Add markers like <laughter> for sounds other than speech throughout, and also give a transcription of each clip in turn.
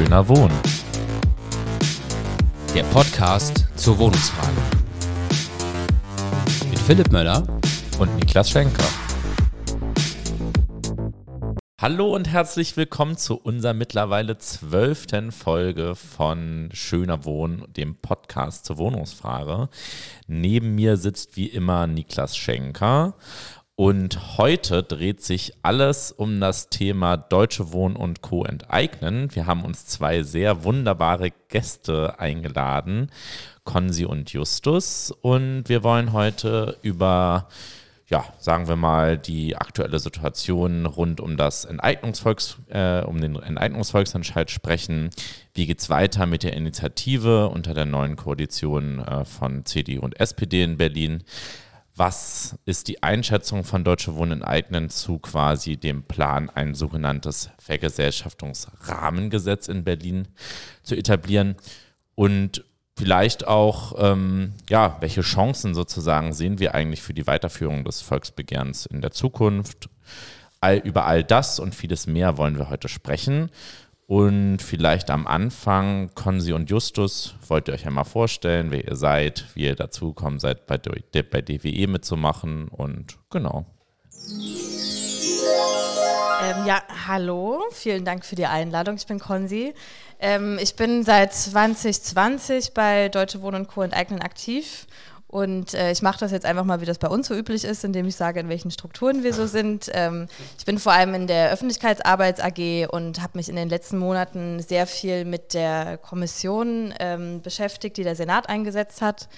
Schöner Wohnen. Der Podcast zur Wohnungsfrage. Mit Philipp Möller und Niklas Schenker. Hallo und herzlich willkommen zu unserer mittlerweile zwölften Folge von Schöner Wohnen, dem Podcast zur Wohnungsfrage. Neben mir sitzt wie immer Niklas Schenker und heute dreht sich alles um das Thema Deutsche Wohnen und Co. enteignen. Wir haben uns zwei sehr wunderbare Gäste eingeladen, Konsi und Justus. Und wir wollen heute über, ja, sagen wir mal, die aktuelle Situation rund um das Enteignungsvolks, äh, um den Enteignungsvolksentscheid sprechen. Wie geht es weiter mit der Initiative unter der neuen Koalition äh, von CDU und SPD in Berlin? Was ist die Einschätzung von Deutsche Wohnen enteignen zu quasi dem Plan, ein sogenanntes Vergesellschaftungsrahmengesetz in Berlin zu etablieren und vielleicht auch, ähm, ja, welche Chancen sozusagen sehen wir eigentlich für die Weiterführung des Volksbegehrens in der Zukunft? All, über all das und vieles mehr wollen wir heute sprechen. Und vielleicht am Anfang, Konsi und Justus, wollt ihr euch einmal vorstellen, wer ihr seid, wie ihr dazu gekommen seid, bei, bei DWE mitzumachen und genau. Ähm, ja, hallo, vielen Dank für die Einladung. Ich bin Konsi. Ähm, ich bin seit 2020 bei Deutsche Wohnen und Co. enteignen aktiv und äh, ich mache das jetzt einfach mal, wie das bei uns so üblich ist, indem ich sage, in welchen Strukturen wir so sind. Ähm, ich bin vor allem in der Öffentlichkeitsarbeits AG und habe mich in den letzten Monaten sehr viel mit der Kommission ähm, beschäftigt, die der Senat eingesetzt hat.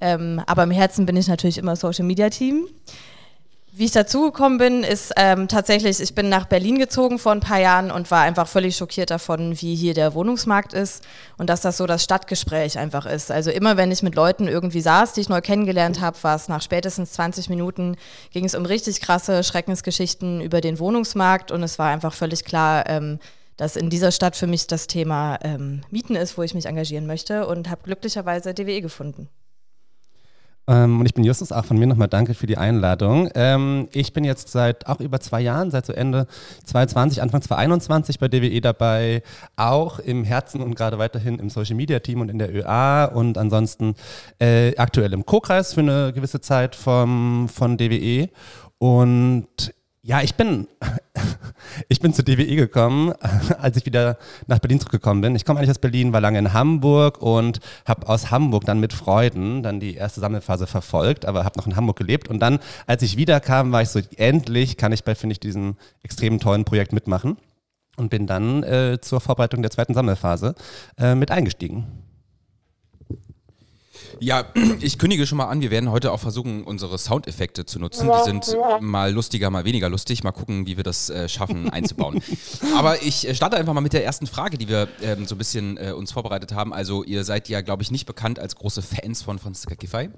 Ähm, aber im Herzen bin ich natürlich immer Social Media Team. Wie ich dazugekommen bin, ist ähm, tatsächlich, ich bin nach Berlin gezogen vor ein paar Jahren und war einfach völlig schockiert davon, wie hier der Wohnungsmarkt ist und dass das so das Stadtgespräch einfach ist. Also immer wenn ich mit Leuten irgendwie saß, die ich neu kennengelernt habe, war es nach spätestens 20 Minuten, ging es um richtig krasse Schreckensgeschichten über den Wohnungsmarkt und es war einfach völlig klar, ähm, dass in dieser Stadt für mich das Thema ähm, Mieten ist, wo ich mich engagieren möchte und habe glücklicherweise DWE gefunden. Ähm, und ich bin Justus, auch von mir nochmal danke für die Einladung. Ähm, ich bin jetzt seit auch über zwei Jahren, seit so Ende 2020, Anfang 2021 bei DWE dabei, auch im Herzen und gerade weiterhin im Social Media Team und in der ÖA und ansonsten äh, aktuell im Co-Kreis für eine gewisse Zeit vom, von DWE. Und ja, ich bin, <laughs> ich bin zur DWE gekommen, <laughs> als ich wieder nach Berlin zurückgekommen bin. Ich komme eigentlich aus Berlin, war lange in Hamburg und habe aus Hamburg dann mit Freuden dann die erste Sammelphase verfolgt, aber habe noch in Hamburg gelebt. Und dann, als ich wiederkam, war ich so, endlich kann ich bei, finde ich, diesem extrem tollen Projekt mitmachen und bin dann äh, zur Vorbereitung der zweiten Sammelphase äh, mit eingestiegen. Ja, <clears throat> ich kündige schon mal an, wir werden heute auch versuchen, unsere Soundeffekte zu nutzen. Die sind mal lustiger, mal weniger lustig. Mal gucken, wie wir das äh, schaffen <laughs> einzubauen. Aber ich äh, starte einfach mal mit der ersten Frage, die wir ähm, so ein bisschen äh, uns vorbereitet haben. Also ihr seid ja, glaube ich, nicht bekannt als große Fans von Franziska Giffey.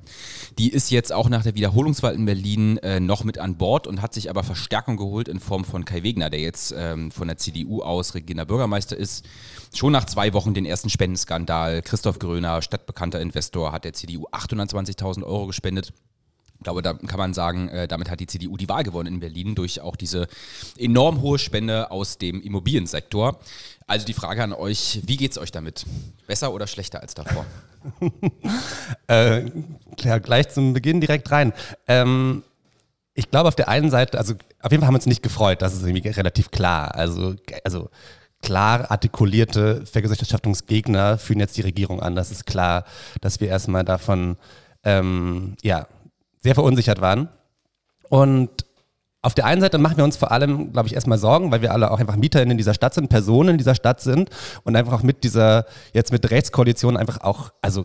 Die ist jetzt auch nach der Wiederholungswahl in Berlin äh, noch mit an Bord und hat sich aber Verstärkung geholt in Form von Kai Wegner, der jetzt ähm, von der CDU aus regierender Bürgermeister ist. Schon nach zwei Wochen den ersten Spendenskandal. Christoph Gröner, stadtbekannter Investor, hat der CDU 820.000 Euro gespendet. Ich glaube, da kann man sagen, äh, damit hat die CDU die Wahl gewonnen in Berlin durch auch diese enorm hohe Spende aus dem Immobiliensektor. Also die Frage an euch, wie geht es euch damit? Besser oder schlechter als davor? <laughs> äh, klar, gleich zum Beginn direkt rein. Ähm, ich glaube auf der einen Seite, also auf jeden Fall haben wir uns nicht gefreut, das ist irgendwie relativ klar. Also, also klar artikulierte Vergesellschaftungsgegner führen jetzt die Regierung an. Das ist klar, dass wir erstmal davon ähm, ja, sehr verunsichert waren. Und auf der einen Seite machen wir uns vor allem, glaube ich, erstmal Sorgen, weil wir alle auch einfach MieterInnen in dieser Stadt sind, Personen in dieser Stadt sind und einfach auch mit dieser, jetzt mit Rechtskoalition einfach auch, also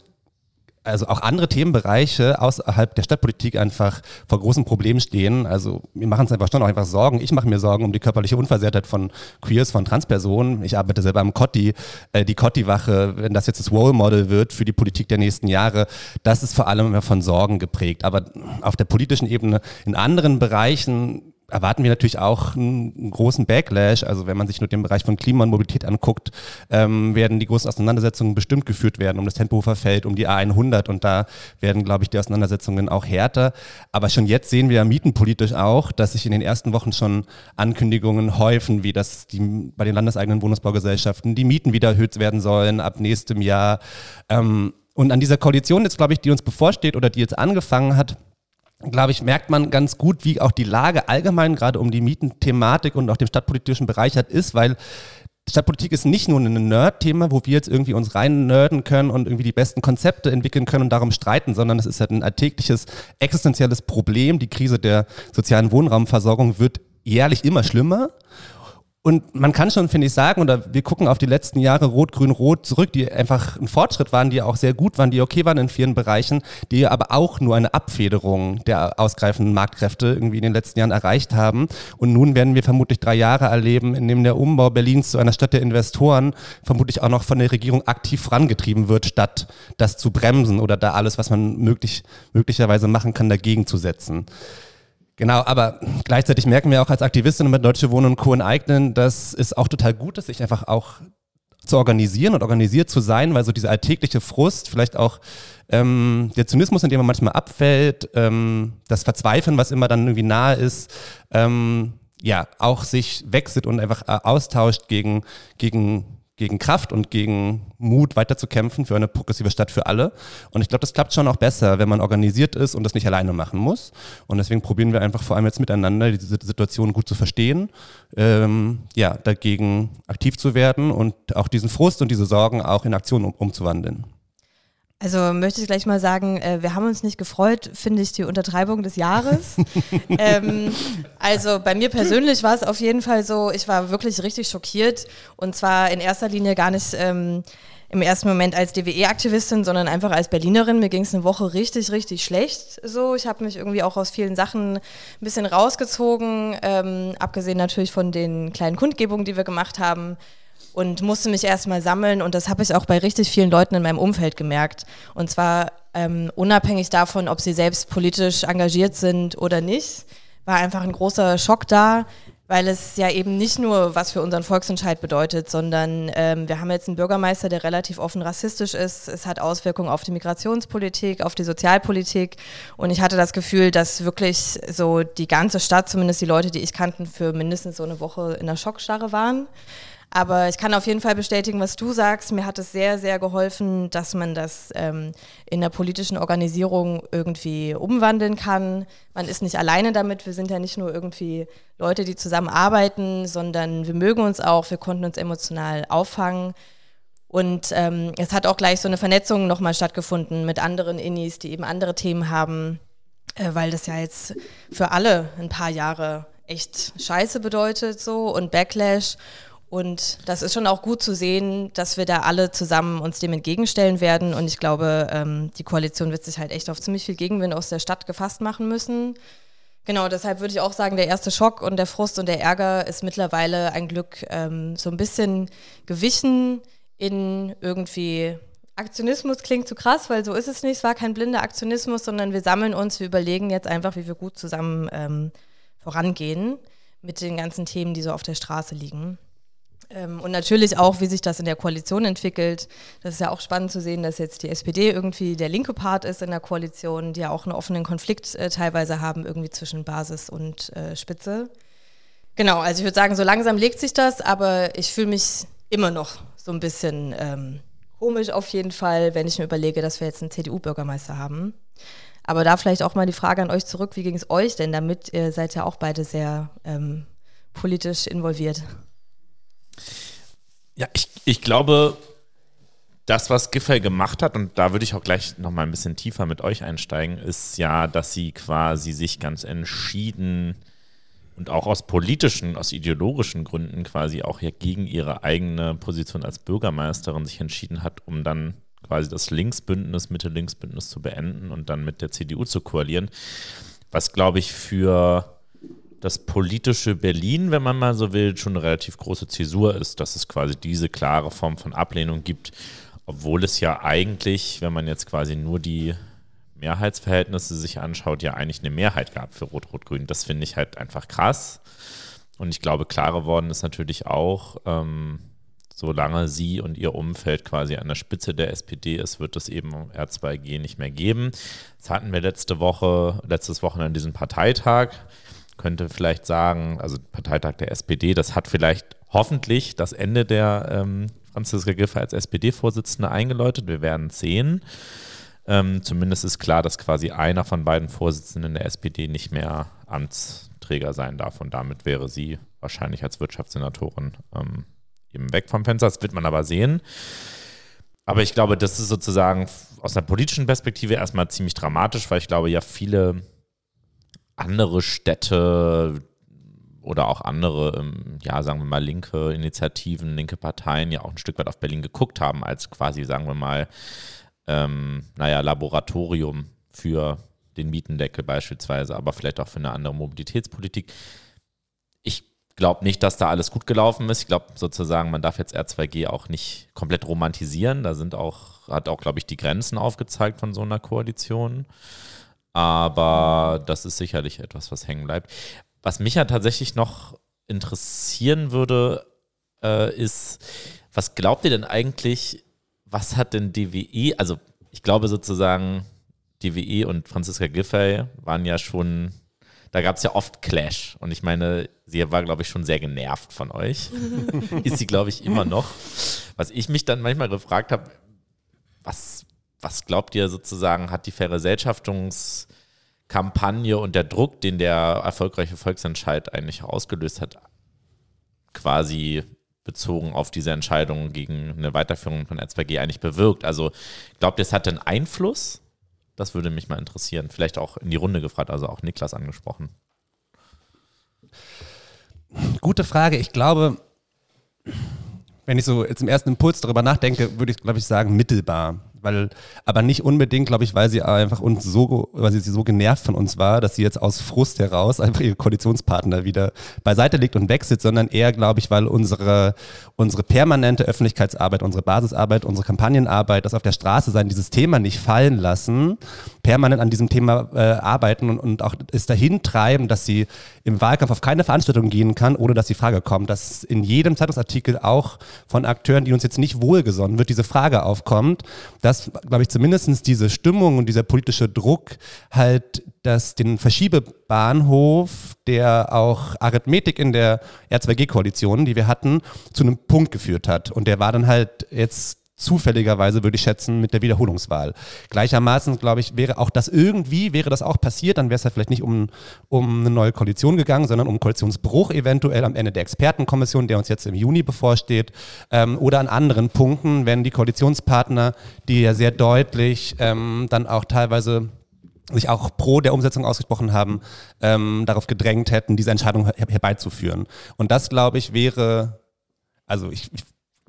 also auch andere Themenbereiche außerhalb der Stadtpolitik einfach vor großen Problemen stehen. Also wir machen uns einfach schon auch einfach Sorgen. Ich mache mir Sorgen um die körperliche Unversehrtheit von Queers, von Transpersonen. Ich arbeite selber am Cotti, äh, die Cotti-Wache, wenn das jetzt das Role Model wird für die Politik der nächsten Jahre, das ist vor allem immer von Sorgen geprägt. Aber auf der politischen Ebene in anderen Bereichen erwarten wir natürlich auch einen großen Backlash. Also wenn man sich nur den Bereich von Klima und Mobilität anguckt, ähm, werden die großen Auseinandersetzungen bestimmt geführt werden um das Tempelhofer um die A100 und da werden, glaube ich, die Auseinandersetzungen auch härter. Aber schon jetzt sehen wir mietenpolitisch auch, dass sich in den ersten Wochen schon Ankündigungen häufen, wie das die, bei den landeseigenen Wohnungsbaugesellschaften die Mieten wieder erhöht werden sollen ab nächstem Jahr. Ähm, und an dieser Koalition jetzt, glaube ich, die uns bevorsteht oder die jetzt angefangen hat, glaube ich, merkt man ganz gut, wie auch die Lage allgemein gerade um die Mietenthematik und auch dem stadtpolitischen Bereich hat ist, weil Stadtpolitik ist nicht nur ein Nerd-Thema, wo wir jetzt irgendwie uns rein nerden können und irgendwie die besten Konzepte entwickeln können und darum streiten, sondern es ist halt ein alltägliches, existenzielles Problem. Die Krise der sozialen Wohnraumversorgung wird jährlich immer schlimmer. Und man kann schon, finde ich, sagen, oder wir gucken auf die letzten Jahre Rot, Grün, Rot zurück, die einfach ein Fortschritt waren, die auch sehr gut waren, die okay waren in vielen Bereichen, die aber auch nur eine Abfederung der ausgreifenden Marktkräfte irgendwie in den letzten Jahren erreicht haben. Und nun werden wir vermutlich drei Jahre erleben, in dem der Umbau Berlins zu einer Stadt der Investoren vermutlich auch noch von der Regierung aktiv vorangetrieben wird, statt das zu bremsen oder da alles, was man möglich, möglicherweise machen kann, dagegen zu setzen. Genau, aber gleichzeitig merken wir auch als Aktivistinnen mit Deutsche Wohnen und Co. enteignen, dass es auch total gut ist, sich einfach auch zu organisieren und organisiert zu sein, weil so dieser alltägliche Frust, vielleicht auch ähm, der Zynismus, in dem man manchmal abfällt, ähm, das Verzweifeln, was immer dann irgendwie nahe ist, ähm, ja, auch sich wechselt und einfach äh, austauscht gegen, gegen gegen Kraft und gegen Mut weiterzukämpfen für eine progressive Stadt für alle. Und ich glaube, das klappt schon auch besser, wenn man organisiert ist und das nicht alleine machen muss. Und deswegen probieren wir einfach vor allem jetzt miteinander, diese Situation gut zu verstehen, ähm, ja, dagegen aktiv zu werden und auch diesen Frust und diese Sorgen auch in Aktion um, umzuwandeln. Also möchte ich gleich mal sagen, äh, wir haben uns nicht gefreut, finde ich, die Untertreibung des Jahres. <laughs> ähm, also bei mir persönlich war es auf jeden Fall so, ich war wirklich richtig schockiert und zwar in erster Linie gar nicht ähm, im ersten Moment als DWE-Aktivistin, sondern einfach als Berlinerin. Mir ging es eine Woche richtig, richtig schlecht. So, ich habe mich irgendwie auch aus vielen Sachen ein bisschen rausgezogen, ähm, abgesehen natürlich von den kleinen Kundgebungen, die wir gemacht haben und musste mich erstmal sammeln und das habe ich auch bei richtig vielen Leuten in meinem Umfeld gemerkt. Und zwar ähm, unabhängig davon, ob sie selbst politisch engagiert sind oder nicht, war einfach ein großer Schock da, weil es ja eben nicht nur was für unseren Volksentscheid bedeutet, sondern ähm, wir haben jetzt einen Bürgermeister, der relativ offen rassistisch ist. Es hat Auswirkungen auf die Migrationspolitik, auf die Sozialpolitik. Und ich hatte das Gefühl, dass wirklich so die ganze Stadt, zumindest die Leute, die ich kannten, für mindestens so eine Woche in der Schockstarre waren. Aber ich kann auf jeden Fall bestätigen, was du sagst. Mir hat es sehr, sehr geholfen, dass man das ähm, in der politischen Organisierung irgendwie umwandeln kann. Man ist nicht alleine damit. Wir sind ja nicht nur irgendwie Leute, die zusammenarbeiten, sondern wir mögen uns auch. Wir konnten uns emotional auffangen. Und ähm, es hat auch gleich so eine Vernetzung nochmal stattgefunden mit anderen Innis, die eben andere Themen haben, äh, weil das ja jetzt für alle ein paar Jahre echt Scheiße bedeutet so und Backlash. Und das ist schon auch gut zu sehen, dass wir da alle zusammen uns dem entgegenstellen werden. Und ich glaube, ähm, die Koalition wird sich halt echt auf ziemlich viel Gegenwind aus der Stadt gefasst machen müssen. Genau, deshalb würde ich auch sagen, der erste Schock und der Frust und der Ärger ist mittlerweile ein Glück ähm, so ein bisschen gewichen in irgendwie Aktionismus klingt zu krass, weil so ist es nicht. Es war kein blinder Aktionismus, sondern wir sammeln uns, wir überlegen jetzt einfach, wie wir gut zusammen ähm, vorangehen mit den ganzen Themen, die so auf der Straße liegen. Ähm, und natürlich auch, wie sich das in der Koalition entwickelt. Das ist ja auch spannend zu sehen, dass jetzt die SPD irgendwie der linke Part ist in der Koalition, die ja auch einen offenen Konflikt äh, teilweise haben, irgendwie zwischen Basis und äh, Spitze. Genau, also ich würde sagen, so langsam legt sich das, aber ich fühle mich immer noch so ein bisschen ähm, komisch auf jeden Fall, wenn ich mir überlege, dass wir jetzt einen CDU-Bürgermeister haben. Aber da vielleicht auch mal die Frage an euch zurück, wie ging es euch denn damit? Ihr seid ja auch beide sehr ähm, politisch involviert. Ja, ich, ich glaube, das, was Giffey gemacht hat, und da würde ich auch gleich nochmal ein bisschen tiefer mit euch einsteigen, ist ja, dass sie quasi sich ganz entschieden und auch aus politischen, aus ideologischen Gründen quasi auch ja gegen ihre eigene Position als Bürgermeisterin sich entschieden hat, um dann quasi das Linksbündnis, Mitte-Linksbündnis zu beenden und dann mit der CDU zu koalieren. Was, glaube ich, für das politische Berlin, wenn man mal so will, schon eine relativ große Zäsur ist, dass es quasi diese klare Form von Ablehnung gibt, obwohl es ja eigentlich, wenn man jetzt quasi nur die Mehrheitsverhältnisse sich anschaut, ja eigentlich eine Mehrheit gab für Rot-Rot-Grün. Das finde ich halt einfach krass. Und ich glaube, klar geworden ist natürlich auch, ähm, solange sie und ihr Umfeld quasi an der Spitze der SPD ist, wird es eben R2G nicht mehr geben. Das hatten wir letzte Woche, letztes Wochenende diesen Parteitag. Könnte vielleicht sagen, also Parteitag der SPD, das hat vielleicht hoffentlich das Ende der ähm, Franziska Giffey als SPD-Vorsitzende eingeläutet. Wir werden sehen. Ähm, zumindest ist klar, dass quasi einer von beiden Vorsitzenden der SPD nicht mehr Amtsträger sein darf. Und damit wäre sie wahrscheinlich als Wirtschaftssenatorin ähm, eben weg vom Fenster. Das wird man aber sehen. Aber ich glaube, das ist sozusagen aus einer politischen Perspektive erstmal ziemlich dramatisch, weil ich glaube, ja viele andere Städte oder auch andere, ähm, ja, sagen wir mal, linke Initiativen, linke Parteien ja auch ein Stück weit auf Berlin geguckt haben, als quasi, sagen wir mal, ähm, naja, Laboratorium für den Mietendeckel beispielsweise, aber vielleicht auch für eine andere Mobilitätspolitik. Ich glaube nicht, dass da alles gut gelaufen ist. Ich glaube sozusagen, man darf jetzt R2G auch nicht komplett romantisieren. Da sind auch, hat auch, glaube ich, die Grenzen aufgezeigt von so einer Koalition. Aber das ist sicherlich etwas, was hängen bleibt. Was mich ja tatsächlich noch interessieren würde, äh, ist, was glaubt ihr denn eigentlich, was hat denn DWE, also ich glaube sozusagen, DWE und Franziska Giffey waren ja schon, da gab es ja oft Clash. Und ich meine, sie war, glaube ich, schon sehr genervt von euch. <laughs> Ist sie, glaube ich, immer noch. Was ich mich dann manchmal gefragt habe, was, was glaubt ihr sozusagen, hat die Vergesellschaftungskampagne und der Druck, den der erfolgreiche Volksentscheid eigentlich ausgelöst hat, quasi bezogen auf diese Entscheidung gegen eine Weiterführung von R2G eigentlich bewirkt. Also glaubt ihr, es hat einen Einfluss? Das würde mich mal interessieren. Vielleicht auch in die Runde gefragt, also auch Niklas angesprochen. Gute Frage. Ich glaube, wenn ich so jetzt im ersten Impuls darüber nachdenke, würde ich, glaube ich, sagen, mittelbar weil, aber nicht unbedingt, glaube ich, weil sie einfach uns so, weil sie so genervt von uns war, dass sie jetzt aus Frust heraus einfach ihre Koalitionspartner wieder beiseite legt und wechselt, sondern eher, glaube ich, weil unsere, unsere permanente Öffentlichkeitsarbeit, unsere Basisarbeit, unsere Kampagnenarbeit, das auf der Straße sein, dieses Thema nicht fallen lassen, permanent an diesem Thema äh, arbeiten und, und auch es dahin treiben, dass sie im Wahlkampf auf keine Veranstaltung gehen kann, ohne dass die Frage kommt, dass in jedem Zeitungsartikel auch von Akteuren, die uns jetzt nicht wohlgesonnen wird, diese Frage aufkommt, dass dass, glaube ich, zumindest diese Stimmung und dieser politische Druck halt dass den Verschiebebahnhof, der auch Arithmetik in der R2G-Koalition, die wir hatten, zu einem Punkt geführt hat. Und der war dann halt jetzt zufälligerweise, würde ich schätzen, mit der Wiederholungswahl. Gleichermaßen, glaube ich, wäre auch das irgendwie, wäre das auch passiert, dann wäre es ja vielleicht nicht um, um eine neue Koalition gegangen, sondern um Koalitionsbruch eventuell am Ende der Expertenkommission, der uns jetzt im Juni bevorsteht, ähm, oder an anderen Punkten, wenn die Koalitionspartner, die ja sehr deutlich ähm, dann auch teilweise sich auch pro der Umsetzung ausgesprochen haben, ähm, darauf gedrängt hätten, diese Entscheidung her herbeizuführen. Und das, glaube ich, wäre, also ich, ich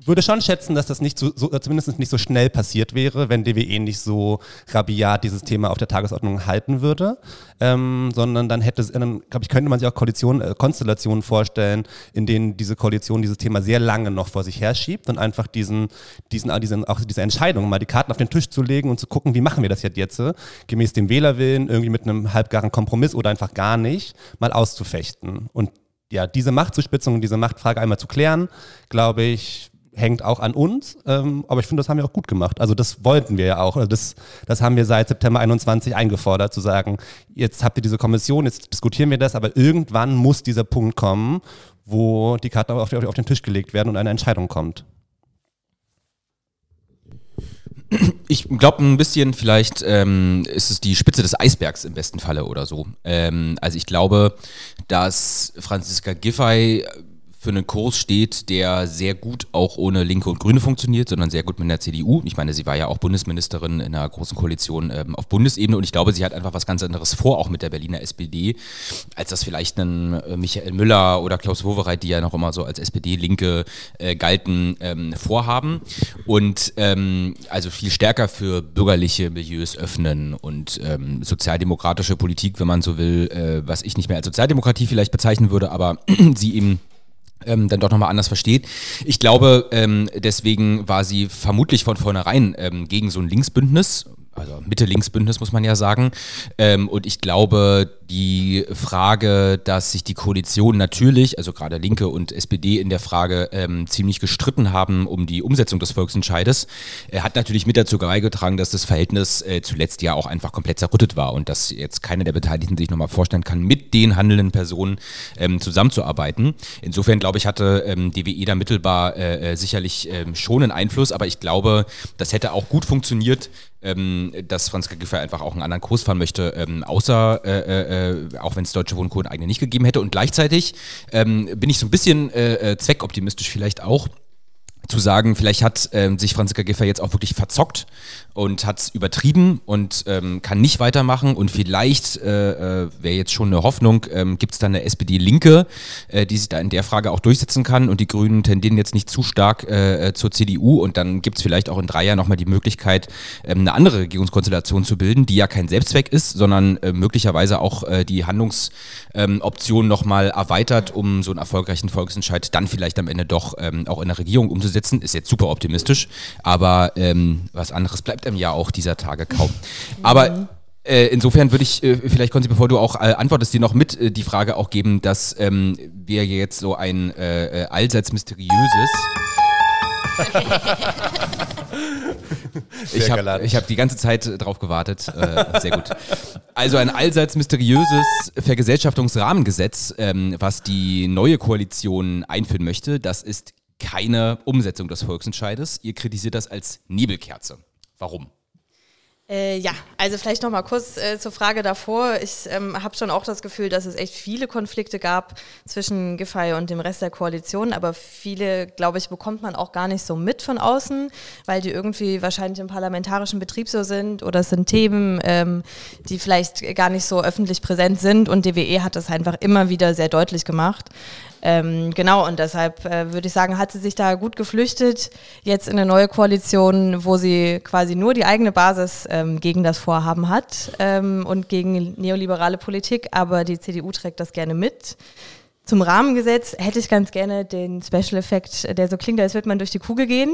würde schon schätzen, dass das nicht so, so, zumindest nicht so schnell passiert wäre, wenn DWE nicht so rabiat dieses Thema auf der Tagesordnung halten würde, ähm, sondern dann hätte es, dann glaube ich, könnte man sich auch Koalition, äh, Konstellationen vorstellen, in denen diese Koalition dieses Thema sehr lange noch vor sich herschiebt und einfach diesen, diesen, diesen auch diese Entscheidung, mal die Karten auf den Tisch zu legen und zu gucken, wie machen wir das jetzt jetzt, gemäß dem Wählerwillen, irgendwie mit einem halbgaren Kompromiss oder einfach gar nicht, mal auszufechten. Und ja, diese Machtzuspitzung und diese Machtfrage einmal zu klären, glaube ich, hängt auch an uns, ähm, aber ich finde, das haben wir auch gut gemacht. Also das wollten wir ja auch. Also das, das haben wir seit September 21 eingefordert, zu sagen, jetzt habt ihr diese Kommission, jetzt diskutieren wir das, aber irgendwann muss dieser Punkt kommen, wo die Karten auf, auf den Tisch gelegt werden und eine Entscheidung kommt. Ich glaube ein bisschen, vielleicht ähm, ist es die Spitze des Eisbergs im besten Falle oder so. Ähm, also ich glaube, dass Franziska Giffey für einen Kurs steht, der sehr gut auch ohne Linke und Grüne funktioniert, sondern sehr gut mit der CDU. Ich meine, sie war ja auch Bundesministerin in einer großen Koalition ähm, auf Bundesebene und ich glaube, sie hat einfach was ganz anderes vor, auch mit der Berliner SPD, als das vielleicht ein äh, Michael Müller oder Klaus Wowereit, die ja noch immer so als SPD-Linke äh, galten, ähm, vorhaben. Und ähm, also viel stärker für bürgerliche Milieus öffnen und ähm, sozialdemokratische Politik, wenn man so will, äh, was ich nicht mehr als Sozialdemokratie vielleicht bezeichnen würde, aber <clears throat> sie eben ähm, dann doch nochmal anders versteht. Ich glaube, ähm, deswegen war sie vermutlich von vornherein ähm, gegen so ein Linksbündnis, also Mitte-Links-Bündnis muss man ja sagen. Ähm, und ich glaube, die Frage, dass sich die Koalition natürlich, also gerade Linke und SPD in der Frage ähm, ziemlich gestritten haben um die Umsetzung des Volksentscheides, äh, hat natürlich mit dazu beigetragen, dass das Verhältnis äh, zuletzt ja auch einfach komplett zerrüttet war und dass jetzt keiner der Beteiligten sich nochmal vorstellen kann, mit den handelnden Personen ähm, zusammenzuarbeiten. Insofern glaube ich, hatte ähm, DWE da mittelbar äh, äh, sicherlich ähm, schon einen Einfluss, aber ich glaube, das hätte auch gut funktioniert, ähm, dass Franziska Giffey einfach auch einen anderen Kurs fahren möchte, ähm, außer, äh, äh, äh auch wenn es Deutsche Wohnungen eigene nicht gegeben hätte. Und gleichzeitig ähm, bin ich so ein bisschen äh, äh zweckoptimistisch vielleicht auch, zu sagen, vielleicht hat ähm, sich Franziska Giffey jetzt auch wirklich verzockt und hat es übertrieben und ähm, kann nicht weitermachen. Und vielleicht äh, äh, wäre jetzt schon eine Hoffnung, ähm, gibt es da eine SPD-Linke, äh, die sich da in der Frage auch durchsetzen kann. Und die Grünen tendieren jetzt nicht zu stark äh, äh zur CDU und dann gibt es vielleicht auch in drei Jahren nochmal die Möglichkeit, ähm, eine andere Regierungskonstellation zu bilden, die ja kein Selbstzweck ist, sondern möglicherweise auch die Handlungsoption ähm, nochmal erweitert, um so einen erfolgreichen Volksentscheid dann vielleicht am Ende doch ähm, auch in der Regierung umzusetzen. Ist jetzt super optimistisch, aber ähm, was anderes bleibt einem ja auch dieser Tage kaum. Aber äh, insofern würde ich, äh, vielleicht Konzi, bevor du auch äh, antwortest, dir noch mit äh, die Frage auch geben, dass ähm, wir jetzt so ein äh, äh, allseits mysteriöses. ich habe hab die ganze Zeit drauf gewartet. sehr gut. Also ein allseits mysteriöses Vergesellschaftungsrahmengesetz, ähm, was die neue Koalition einführen möchte, das ist keine Umsetzung des Volksentscheides. Ihr kritisiert das als Nebelkerze. Warum? Äh, ja, also vielleicht noch mal kurz äh, zur Frage davor. Ich ähm, habe schon auch das Gefühl, dass es echt viele Konflikte gab zwischen Giffey und dem Rest der Koalition, aber viele, glaube ich, bekommt man auch gar nicht so mit von außen, weil die irgendwie wahrscheinlich im parlamentarischen Betrieb so sind oder es sind Themen, ähm, die vielleicht gar nicht so öffentlich präsent sind und DWE hat das einfach immer wieder sehr deutlich gemacht. Ähm, genau, und deshalb äh, würde ich sagen, hat sie sich da gut geflüchtet, jetzt in eine neue Koalition, wo sie quasi nur die eigene Basis ähm, gegen das Vorhaben hat ähm, und gegen neoliberale Politik, aber die CDU trägt das gerne mit. Zum Rahmengesetz hätte ich ganz gerne den Special Effekt, der so klingt, als würde man durch die Kugel gehen.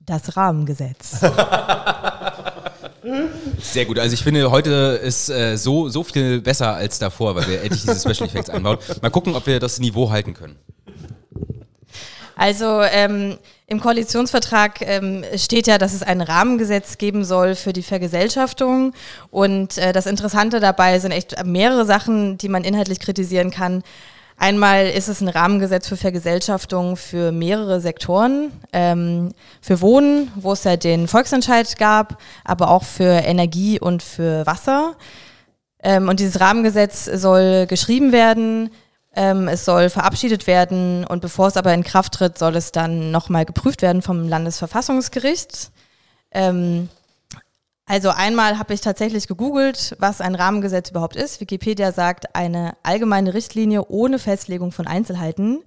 Das Rahmengesetz. <laughs> Sehr gut. Also ich finde, heute ist äh, so, so viel besser als davor, weil wir endlich diese Special Effects einbauen. Mal gucken, ob wir das Niveau halten können. Also ähm, im Koalitionsvertrag ähm, steht ja, dass es ein Rahmengesetz geben soll für die Vergesellschaftung. Und äh, das Interessante dabei sind echt mehrere Sachen, die man inhaltlich kritisieren kann. Einmal ist es ein Rahmengesetz für Vergesellschaftung für mehrere Sektoren. Ähm, für Wohnen, wo es ja den Volksentscheid gab, aber auch für Energie und für Wasser. Ähm, und dieses Rahmengesetz soll geschrieben werden, ähm, es soll verabschiedet werden und bevor es aber in Kraft tritt, soll es dann nochmal geprüft werden vom Landesverfassungsgericht. Ähm, also einmal habe ich tatsächlich gegoogelt, was ein Rahmengesetz überhaupt ist. Wikipedia sagt eine allgemeine Richtlinie ohne Festlegung von Einzelheiten.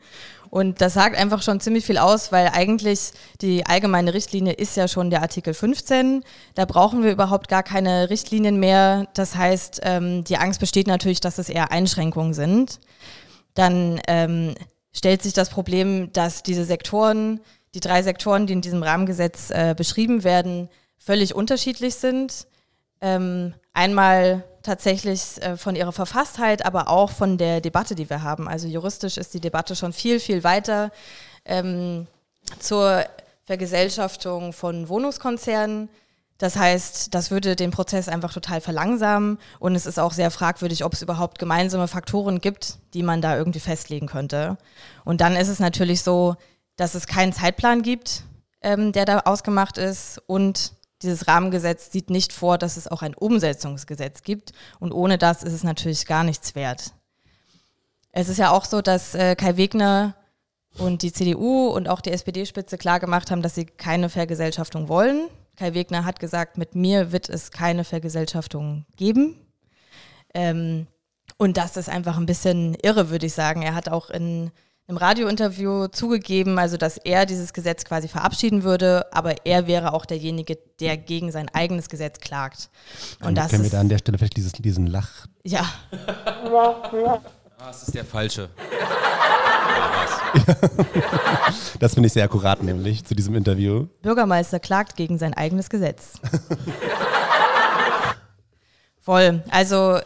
Und das sagt einfach schon ziemlich viel aus, weil eigentlich die allgemeine Richtlinie ist ja schon der Artikel 15. Da brauchen wir überhaupt gar keine Richtlinien mehr. Das heißt, ähm, die Angst besteht natürlich, dass es eher Einschränkungen sind. Dann ähm, stellt sich das Problem, dass diese Sektoren, die drei Sektoren, die in diesem Rahmengesetz äh, beschrieben werden, völlig unterschiedlich sind. Ähm, einmal tatsächlich äh, von ihrer Verfasstheit, aber auch von der Debatte, die wir haben. Also juristisch ist die Debatte schon viel, viel weiter ähm, zur Vergesellschaftung von Wohnungskonzernen. Das heißt, das würde den Prozess einfach total verlangsamen und es ist auch sehr fragwürdig, ob es überhaupt gemeinsame Faktoren gibt, die man da irgendwie festlegen könnte. Und dann ist es natürlich so, dass es keinen Zeitplan gibt, ähm, der da ausgemacht ist und dieses Rahmengesetz sieht nicht vor, dass es auch ein Umsetzungsgesetz gibt. Und ohne das ist es natürlich gar nichts wert. Es ist ja auch so, dass äh, Kai Wegner und die CDU und auch die SPD-Spitze klar gemacht haben, dass sie keine Vergesellschaftung wollen. Kai Wegner hat gesagt, mit mir wird es keine Vergesellschaftung geben. Ähm, und das ist einfach ein bisschen irre, würde ich sagen. Er hat auch in einem Radiointerview zugegeben, also dass er dieses Gesetz quasi verabschieden würde, aber er wäre auch derjenige, der gegen sein eigenes Gesetz klagt. Und das können wir da an der Stelle vielleicht dieses, diesen Lach. Ja. ah, das ist der falsche. <laughs> Das finde ich sehr akkurat, nämlich zu diesem Interview. Bürgermeister klagt gegen sein eigenes Gesetz. <laughs> Voll. Also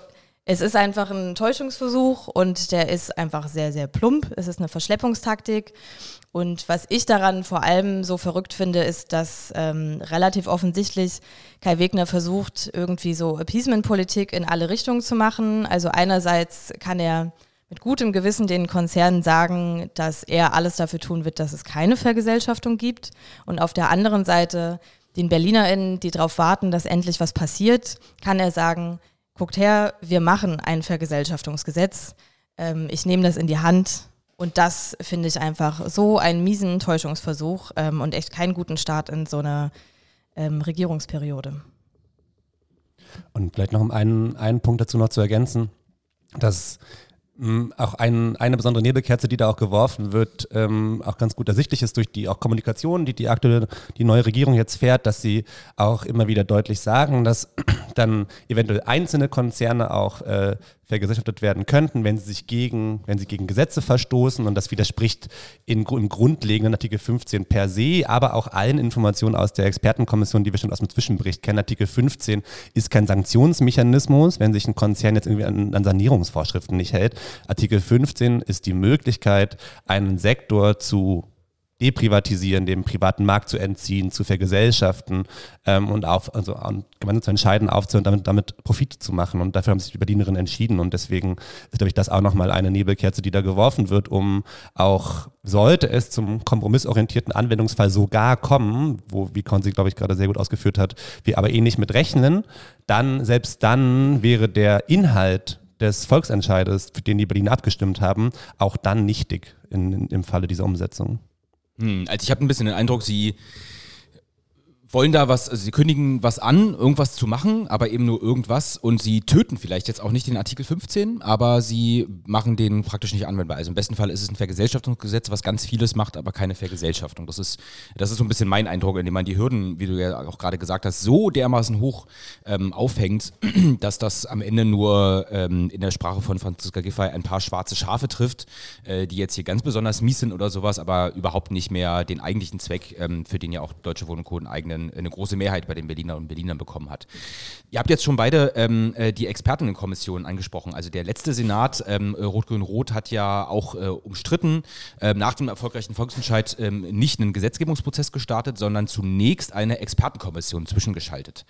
es ist einfach ein Täuschungsversuch und der ist einfach sehr, sehr plump. Es ist eine Verschleppungstaktik. Und was ich daran vor allem so verrückt finde, ist, dass ähm, relativ offensichtlich Kai Wegner versucht, irgendwie so Appeasement-Politik in alle Richtungen zu machen. Also einerseits kann er mit gutem Gewissen den Konzernen sagen, dass er alles dafür tun wird, dass es keine Vergesellschaftung gibt. Und auf der anderen Seite den BerlinerInnen, die darauf warten, dass endlich was passiert, kann er sagen, guckt her, wir machen ein Vergesellschaftungsgesetz. Ähm, ich nehme das in die Hand. Und das finde ich einfach so einen miesen Täuschungsversuch ähm, und echt keinen guten Start in so eine ähm, Regierungsperiode. Und vielleicht noch um einen, einen Punkt dazu noch zu ergänzen, dass auch ein, eine besondere Nebelkerze, die da auch geworfen wird, ähm, auch ganz gut ersichtlich ist durch die auch Kommunikation, die die aktuelle, die neue Regierung jetzt fährt, dass sie auch immer wieder deutlich sagen, dass <clears throat> dann eventuell einzelne Konzerne auch äh, vergesellschaftet werden könnten, wenn sie sich gegen, wenn sie gegen Gesetze verstoßen und das widerspricht in, im grundlegenden Artikel 15 per se, aber auch allen Informationen aus der Expertenkommission, die wir schon aus dem Zwischenbericht kennen. Artikel 15 ist kein Sanktionsmechanismus, wenn sich ein Konzern jetzt irgendwie an, an Sanierungsvorschriften nicht hält. Artikel 15 ist die Möglichkeit, einen Sektor zu deprivatisieren, dem privaten Markt zu entziehen, zu vergesellschaften ähm, und auf, also um, gemeinsam zu entscheiden, aufzuhören, damit, damit Profit zu machen. Und dafür haben sich die Berlinerinnen entschieden. Und deswegen ist, glaube ich, das auch nochmal eine Nebelkerze, die da geworfen wird, um auch, sollte es zum kompromissorientierten Anwendungsfall sogar kommen, wo, wie Konzi, glaube ich, gerade sehr gut ausgeführt hat, wir aber eh nicht mit rechnen, dann, selbst dann wäre der Inhalt des Volksentscheides, für den die Berliner abgestimmt haben, auch dann nichtig in, in, im Falle dieser Umsetzung. Hm, also ich habe ein bisschen den Eindruck, sie wollen da was, also sie kündigen was an, irgendwas zu machen, aber eben nur irgendwas und sie töten vielleicht jetzt auch nicht den Artikel 15, aber sie machen den praktisch nicht anwendbar. Also im besten Fall ist es ein Vergesellschaftungsgesetz, was ganz vieles macht, aber keine Vergesellschaftung. Das ist, das ist so ein bisschen mein Eindruck, indem man die Hürden, wie du ja auch gerade gesagt hast, so dermaßen hoch ähm, aufhängt, <clears throat> dass das am Ende nur ähm, in der Sprache von Franziska Giffey ein paar schwarze Schafe trifft, äh, die jetzt hier ganz besonders mies sind oder sowas, aber überhaupt nicht mehr den eigentlichen Zweck, ähm, für den ja auch Deutsche Wohnen Co. einen eigenen eine große Mehrheit bei den Berliner und Berlinern bekommen hat. Ihr habt jetzt schon beide ähm, äh, die Expertinnenkommission angesprochen. Also der letzte Senat, ähm, Rot-Grün-Rot, hat ja auch äh, umstritten äh, nach dem erfolgreichen Volksentscheid ähm, nicht einen Gesetzgebungsprozess gestartet, sondern zunächst eine Expertenkommission zwischengeschaltet.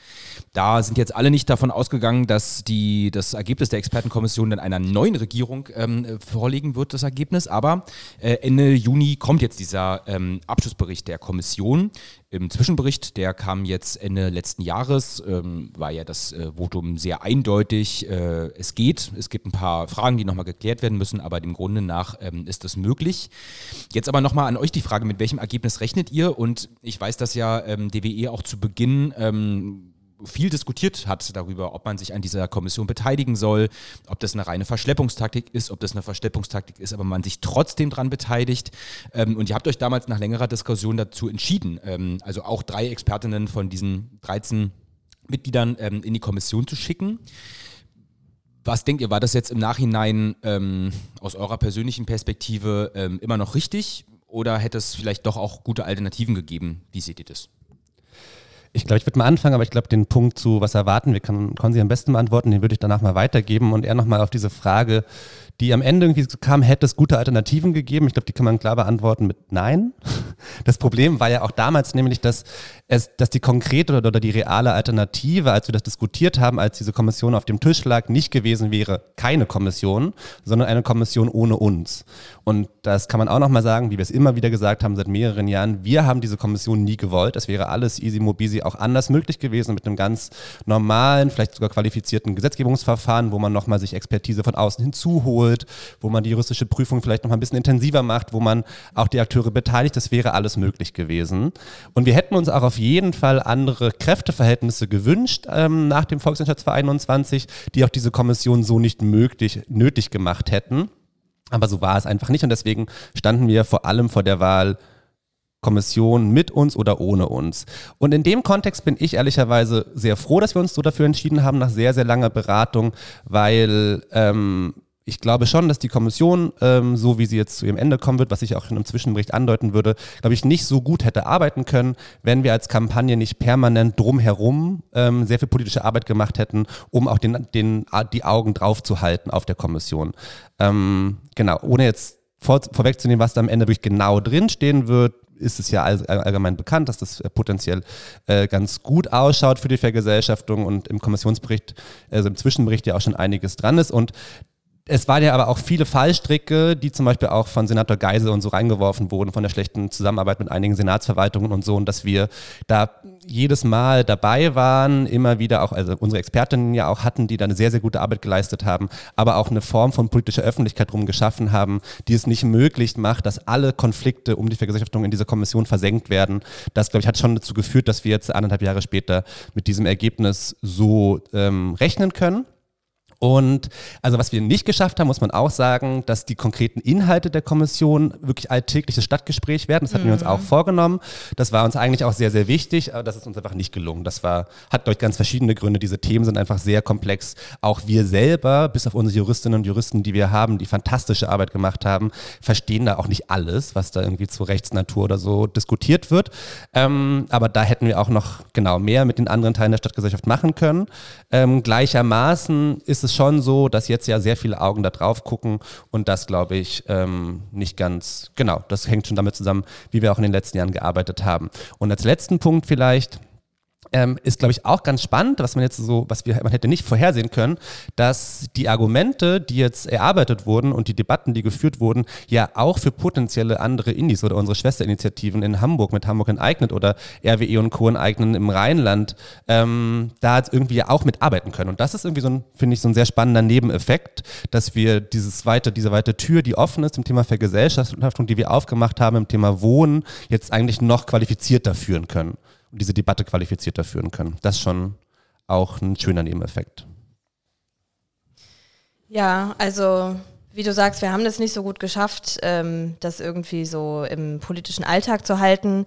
Da sind jetzt alle nicht davon ausgegangen, dass die, das Ergebnis der Expertenkommission dann einer neuen Regierung ähm, vorlegen wird, das Ergebnis. Aber äh, Ende Juni kommt jetzt dieser ähm, Abschlussbericht der Kommission. Im Zwischenbericht, der kam jetzt Ende letzten Jahres, ähm, war ja das äh, Votum sehr eindeutig. Äh, es geht. Es gibt ein paar Fragen, die nochmal geklärt werden müssen, aber dem Grunde nach ähm, ist das möglich. Jetzt aber nochmal an euch die Frage, mit welchem Ergebnis rechnet ihr? Und ich weiß, dass ja ähm, DWE auch zu Beginn ähm, viel diskutiert hat darüber, ob man sich an dieser Kommission beteiligen soll, ob das eine reine Verschleppungstaktik ist, ob das eine Verschleppungstaktik ist, aber man sich trotzdem daran beteiligt. Ähm, und ihr habt euch damals nach längerer Diskussion dazu entschieden, ähm, also auch drei Expertinnen von diesen 13 Mitgliedern ähm, in die Kommission zu schicken. Was denkt ihr, war das jetzt im Nachhinein ähm, aus eurer persönlichen Perspektive ähm, immer noch richtig oder hätte es vielleicht doch auch gute Alternativen gegeben? Wie seht ihr das? Ich glaube, ich würde mal anfangen, aber ich glaube, den Punkt zu, was erwarten wir, kann, können Sie am besten beantworten, den würde ich danach mal weitergeben und eher nochmal auf diese Frage, die am Ende irgendwie kam, hätte es gute Alternativen gegeben. Ich glaube, die kann man klar beantworten mit Nein. Das Problem war ja auch damals nämlich, dass es, dass die konkrete oder, oder die reale Alternative, als wir das diskutiert haben, als diese Kommission auf dem Tisch lag, nicht gewesen wäre, keine Kommission, sondern eine Kommission ohne uns. Und das kann man auch nochmal sagen, wie wir es immer wieder gesagt haben seit mehreren Jahren, wir haben diese Kommission nie gewollt. Es wäre alles easy mobisi auch anders möglich gewesen mit einem ganz normalen, vielleicht sogar qualifizierten Gesetzgebungsverfahren, wo man nochmal sich Expertise von außen hinzuholt, wo man die juristische Prüfung vielleicht nochmal ein bisschen intensiver macht, wo man auch die Akteure beteiligt. Das wäre alles möglich gewesen. Und wir hätten uns auch auf jeden Fall andere Kräfteverhältnisse gewünscht ähm, nach dem Volksentscheid 2021, die auch diese Kommission so nicht möglich, nötig gemacht hätten. Aber so war es einfach nicht und deswegen standen wir vor allem vor der Wahl Kommission mit uns oder ohne uns. Und in dem Kontext bin ich ehrlicherweise sehr froh, dass wir uns so dafür entschieden haben, nach sehr, sehr langer Beratung, weil ähm, ich glaube schon, dass die Kommission, ähm, so wie sie jetzt zu ihrem Ende kommen wird, was ich auch in einem Zwischenbericht andeuten würde, glaube ich, nicht so gut hätte arbeiten können, wenn wir als Kampagne nicht permanent drumherum ähm, sehr viel politische Arbeit gemacht hätten, um auch den, den, die Augen drauf zu halten auf der Kommission. Ähm, genau, ohne jetzt vor, vorwegzunehmen, was da am Ende wirklich genau drinstehen wird, ist es ja allgemein bekannt, dass das äh, potenziell äh, ganz gut ausschaut für die Vergesellschaftung und im Kommissionsbericht, also im Zwischenbericht ja auch schon einiges dran ist. Und es waren ja aber auch viele Fallstricke, die zum Beispiel auch von Senator Geisel und so reingeworfen wurden, von der schlechten Zusammenarbeit mit einigen Senatsverwaltungen und so, und dass wir da jedes Mal dabei waren, immer wieder auch, also unsere Expertinnen ja auch hatten, die da eine sehr, sehr gute Arbeit geleistet haben, aber auch eine Form von politischer Öffentlichkeit drum geschaffen haben, die es nicht möglich macht, dass alle Konflikte um die Vergesellschaftung in dieser Kommission versenkt werden. Das, glaube ich, hat schon dazu geführt, dass wir jetzt anderthalb Jahre später mit diesem Ergebnis so ähm, rechnen können. Und also was wir nicht geschafft haben, muss man auch sagen, dass die konkreten Inhalte der Kommission wirklich alltägliches Stadtgespräch werden. Das hatten mhm. wir uns auch mhm. vorgenommen. Das war uns eigentlich auch sehr, sehr wichtig, aber das ist uns einfach nicht gelungen. Das war, hat durch ganz verschiedene Gründe. Diese Themen sind einfach sehr komplex. Auch wir selber, bis auf unsere Juristinnen und Juristen, die wir haben, die fantastische Arbeit gemacht haben, verstehen da auch nicht alles, was da irgendwie zu Rechtsnatur oder so diskutiert wird. Ähm, aber da hätten wir auch noch genau mehr mit den anderen Teilen der Stadtgesellschaft machen können. Ähm, gleichermaßen ist es es schon so, dass jetzt ja sehr viele Augen da drauf gucken und das glaube ich ähm, nicht ganz, genau, das hängt schon damit zusammen, wie wir auch in den letzten Jahren gearbeitet haben. Und als letzten Punkt vielleicht, ähm, ist, glaube ich, auch ganz spannend, was man jetzt so, was wir, man hätte nicht vorhersehen können, dass die Argumente, die jetzt erarbeitet wurden und die Debatten, die geführt wurden, ja auch für potenzielle andere Indies oder unsere Schwesterinitiativen in Hamburg mit Hamburg enteignet oder RWE und Co. enteignen im Rheinland, ähm, da jetzt irgendwie ja auch mitarbeiten können. Und das ist irgendwie so ein, finde ich, so ein sehr spannender Nebeneffekt, dass wir dieses weite, diese weite Tür, die offen ist im Thema Vergesellschaftung, die wir aufgemacht haben im Thema Wohnen, jetzt eigentlich noch qualifizierter führen können und diese Debatte qualifizierter führen können. Das ist schon auch ein schöner Nebeneffekt. Ja, also wie du sagst, wir haben das nicht so gut geschafft, ähm, das irgendwie so im politischen Alltag zu halten.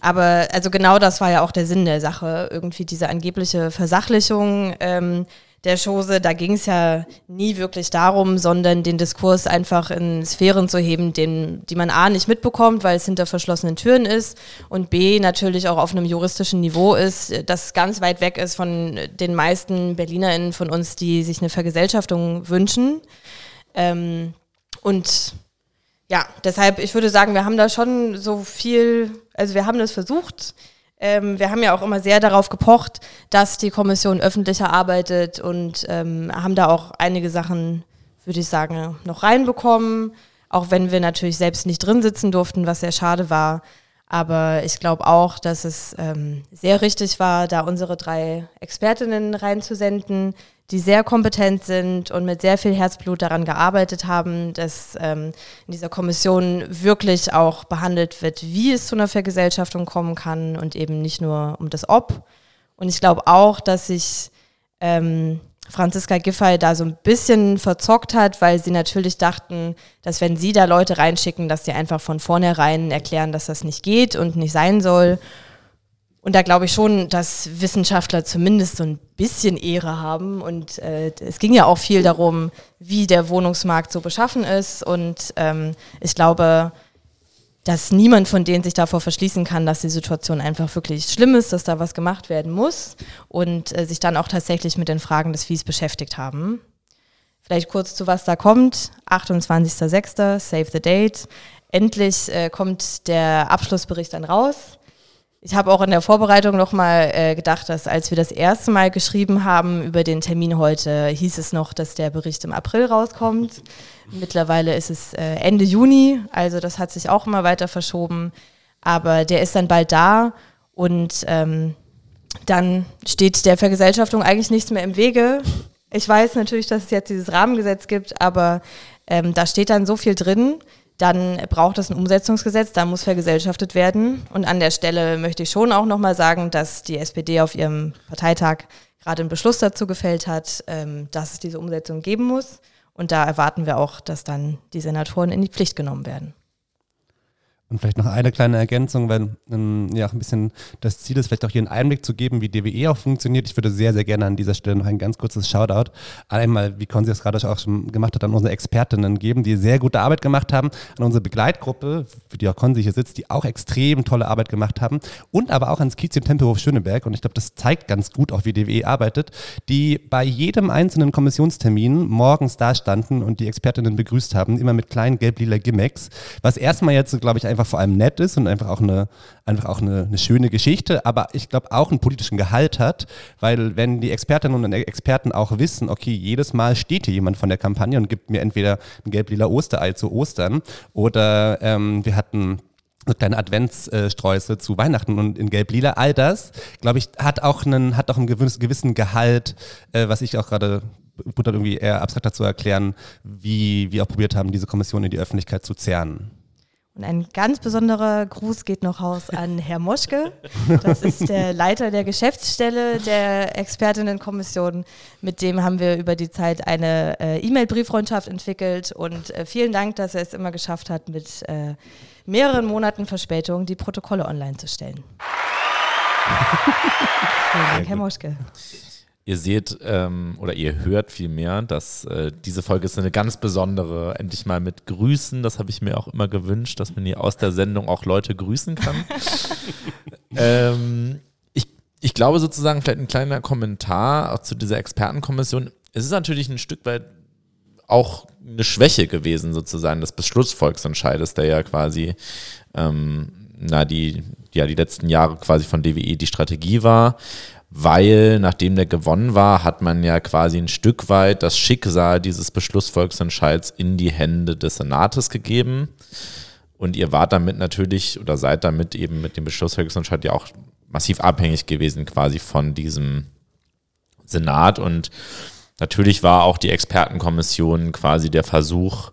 Aber also genau das war ja auch der Sinn der Sache, irgendwie diese angebliche Versachlichung. Ähm, der Chose, da ging es ja nie wirklich darum, sondern den Diskurs einfach in Sphären zu heben, den, die man A nicht mitbekommt, weil es hinter verschlossenen Türen ist und B natürlich auch auf einem juristischen Niveau ist, das ganz weit weg ist von den meisten BerlinerInnen von uns, die sich eine Vergesellschaftung wünschen. Ähm, und ja, deshalb, ich würde sagen, wir haben da schon so viel, also wir haben das versucht, ähm, wir haben ja auch immer sehr darauf gepocht, dass die Kommission öffentlicher arbeitet und ähm, haben da auch einige Sachen, würde ich sagen, noch reinbekommen. Auch wenn wir natürlich selbst nicht drin sitzen durften, was sehr schade war. Aber ich glaube auch, dass es ähm, sehr richtig war, da unsere drei Expertinnen reinzusenden, die sehr kompetent sind und mit sehr viel Herzblut daran gearbeitet haben, dass ähm, in dieser Kommission wirklich auch behandelt wird, wie es zu einer Vergesellschaftung kommen kann und eben nicht nur um das Ob. Und ich glaube auch, dass sich ähm, Franziska Giffey da so ein bisschen verzockt hat, weil sie natürlich dachten, dass wenn sie da Leute reinschicken, dass sie einfach von vornherein erklären, dass das nicht geht und nicht sein soll. Und da glaube ich schon, dass Wissenschaftler zumindest so ein bisschen Ehre haben. Und äh, es ging ja auch viel darum, wie der Wohnungsmarkt so beschaffen ist. Und ähm, ich glaube, dass niemand von denen sich davor verschließen kann, dass die Situation einfach wirklich schlimm ist, dass da was gemacht werden muss und äh, sich dann auch tatsächlich mit den Fragen des Viehs beschäftigt haben. Vielleicht kurz zu was da kommt. 28.06. Save the Date. Endlich äh, kommt der Abschlussbericht dann raus. Ich habe auch in der Vorbereitung nochmal äh, gedacht, dass als wir das erste Mal geschrieben haben über den Termin heute, hieß es noch, dass der Bericht im April rauskommt. Mittlerweile ist es äh, Ende Juni, also das hat sich auch immer weiter verschoben. Aber der ist dann bald da und ähm, dann steht der Vergesellschaftung eigentlich nichts mehr im Wege. Ich weiß natürlich, dass es jetzt dieses Rahmengesetz gibt, aber ähm, da steht dann so viel drin dann braucht es ein Umsetzungsgesetz, da muss vergesellschaftet werden. Und an der Stelle möchte ich schon auch nochmal sagen, dass die SPD auf ihrem Parteitag gerade einen Beschluss dazu gefällt hat, ähm, dass es diese Umsetzung geben muss. Und da erwarten wir auch, dass dann die Senatoren in die Pflicht genommen werden. Und vielleicht noch eine kleine Ergänzung, weil ähm, ja auch ein bisschen das Ziel ist, vielleicht auch hier einen Einblick zu geben, wie DWE auch funktioniert. Ich würde sehr, sehr gerne an dieser Stelle noch ein ganz kurzes Shoutout einmal, wie Konzi es gerade auch schon gemacht hat, an unsere Expertinnen geben, die sehr gute Arbeit gemacht haben, an unsere Begleitgruppe, für die auch Konzi hier sitzt, die auch extrem tolle Arbeit gemacht haben und aber auch ans Kiez im Tempelhof Schöneberg. Und ich glaube, das zeigt ganz gut auch, wie DWE arbeitet, die bei jedem einzelnen Kommissionstermin morgens da standen und die Expertinnen begrüßt haben, immer mit kleinen gelb-lila Gimmicks, was erstmal jetzt, glaube ich, einfach einfach vor allem nett ist und einfach auch eine, einfach auch eine, eine schöne Geschichte, aber ich glaube auch einen politischen Gehalt hat, weil wenn die Expertinnen und Experten auch wissen, okay, jedes Mal steht hier jemand von der Kampagne und gibt mir entweder ein gelb-lila Osterei zu Ostern oder ähm, wir hatten so kleine Adventssträuße zu Weihnachten und in Gelb-Lila. All das, glaube ich, hat auch einen, hat auch einen gewissen Gehalt, äh, was ich auch gerade irgendwie eher abstrakter zu erklären, wie wir auch probiert haben, diese Kommission in die Öffentlichkeit zu zerren. Und ein ganz besonderer Gruß geht noch raus an Herr Moschke. Das ist der Leiter der Geschäftsstelle der Expertinnenkommission. Mit dem haben wir über die Zeit eine äh, E-Mail-Brieffreundschaft entwickelt. Und äh, vielen Dank, dass er es immer geschafft hat, mit äh, mehreren Monaten Verspätung die Protokolle online zu stellen. <laughs> vielen Dank, Herr Moschke. Ihr seht ähm, oder ihr hört vielmehr, dass äh, diese Folge ist eine ganz besondere, endlich mal mit Grüßen. Das habe ich mir auch immer gewünscht, dass man hier aus der Sendung auch Leute grüßen kann. <laughs> ähm, ich, ich glaube sozusagen, vielleicht ein kleiner Kommentar auch zu dieser Expertenkommission. Es ist natürlich ein Stück weit auch eine Schwäche gewesen, sozusagen, des Beschlussvolksentscheides, der ja quasi ähm, na, die, ja, die letzten Jahre quasi von DWE die Strategie war weil nachdem der gewonnen war, hat man ja quasi ein Stück weit das Schicksal dieses Beschlussvolksentscheids in die Hände des Senates gegeben. Und ihr wart damit natürlich oder seid damit eben mit dem Beschlussvolksentscheid ja auch massiv abhängig gewesen quasi von diesem Senat. Und natürlich war auch die Expertenkommission quasi der Versuch,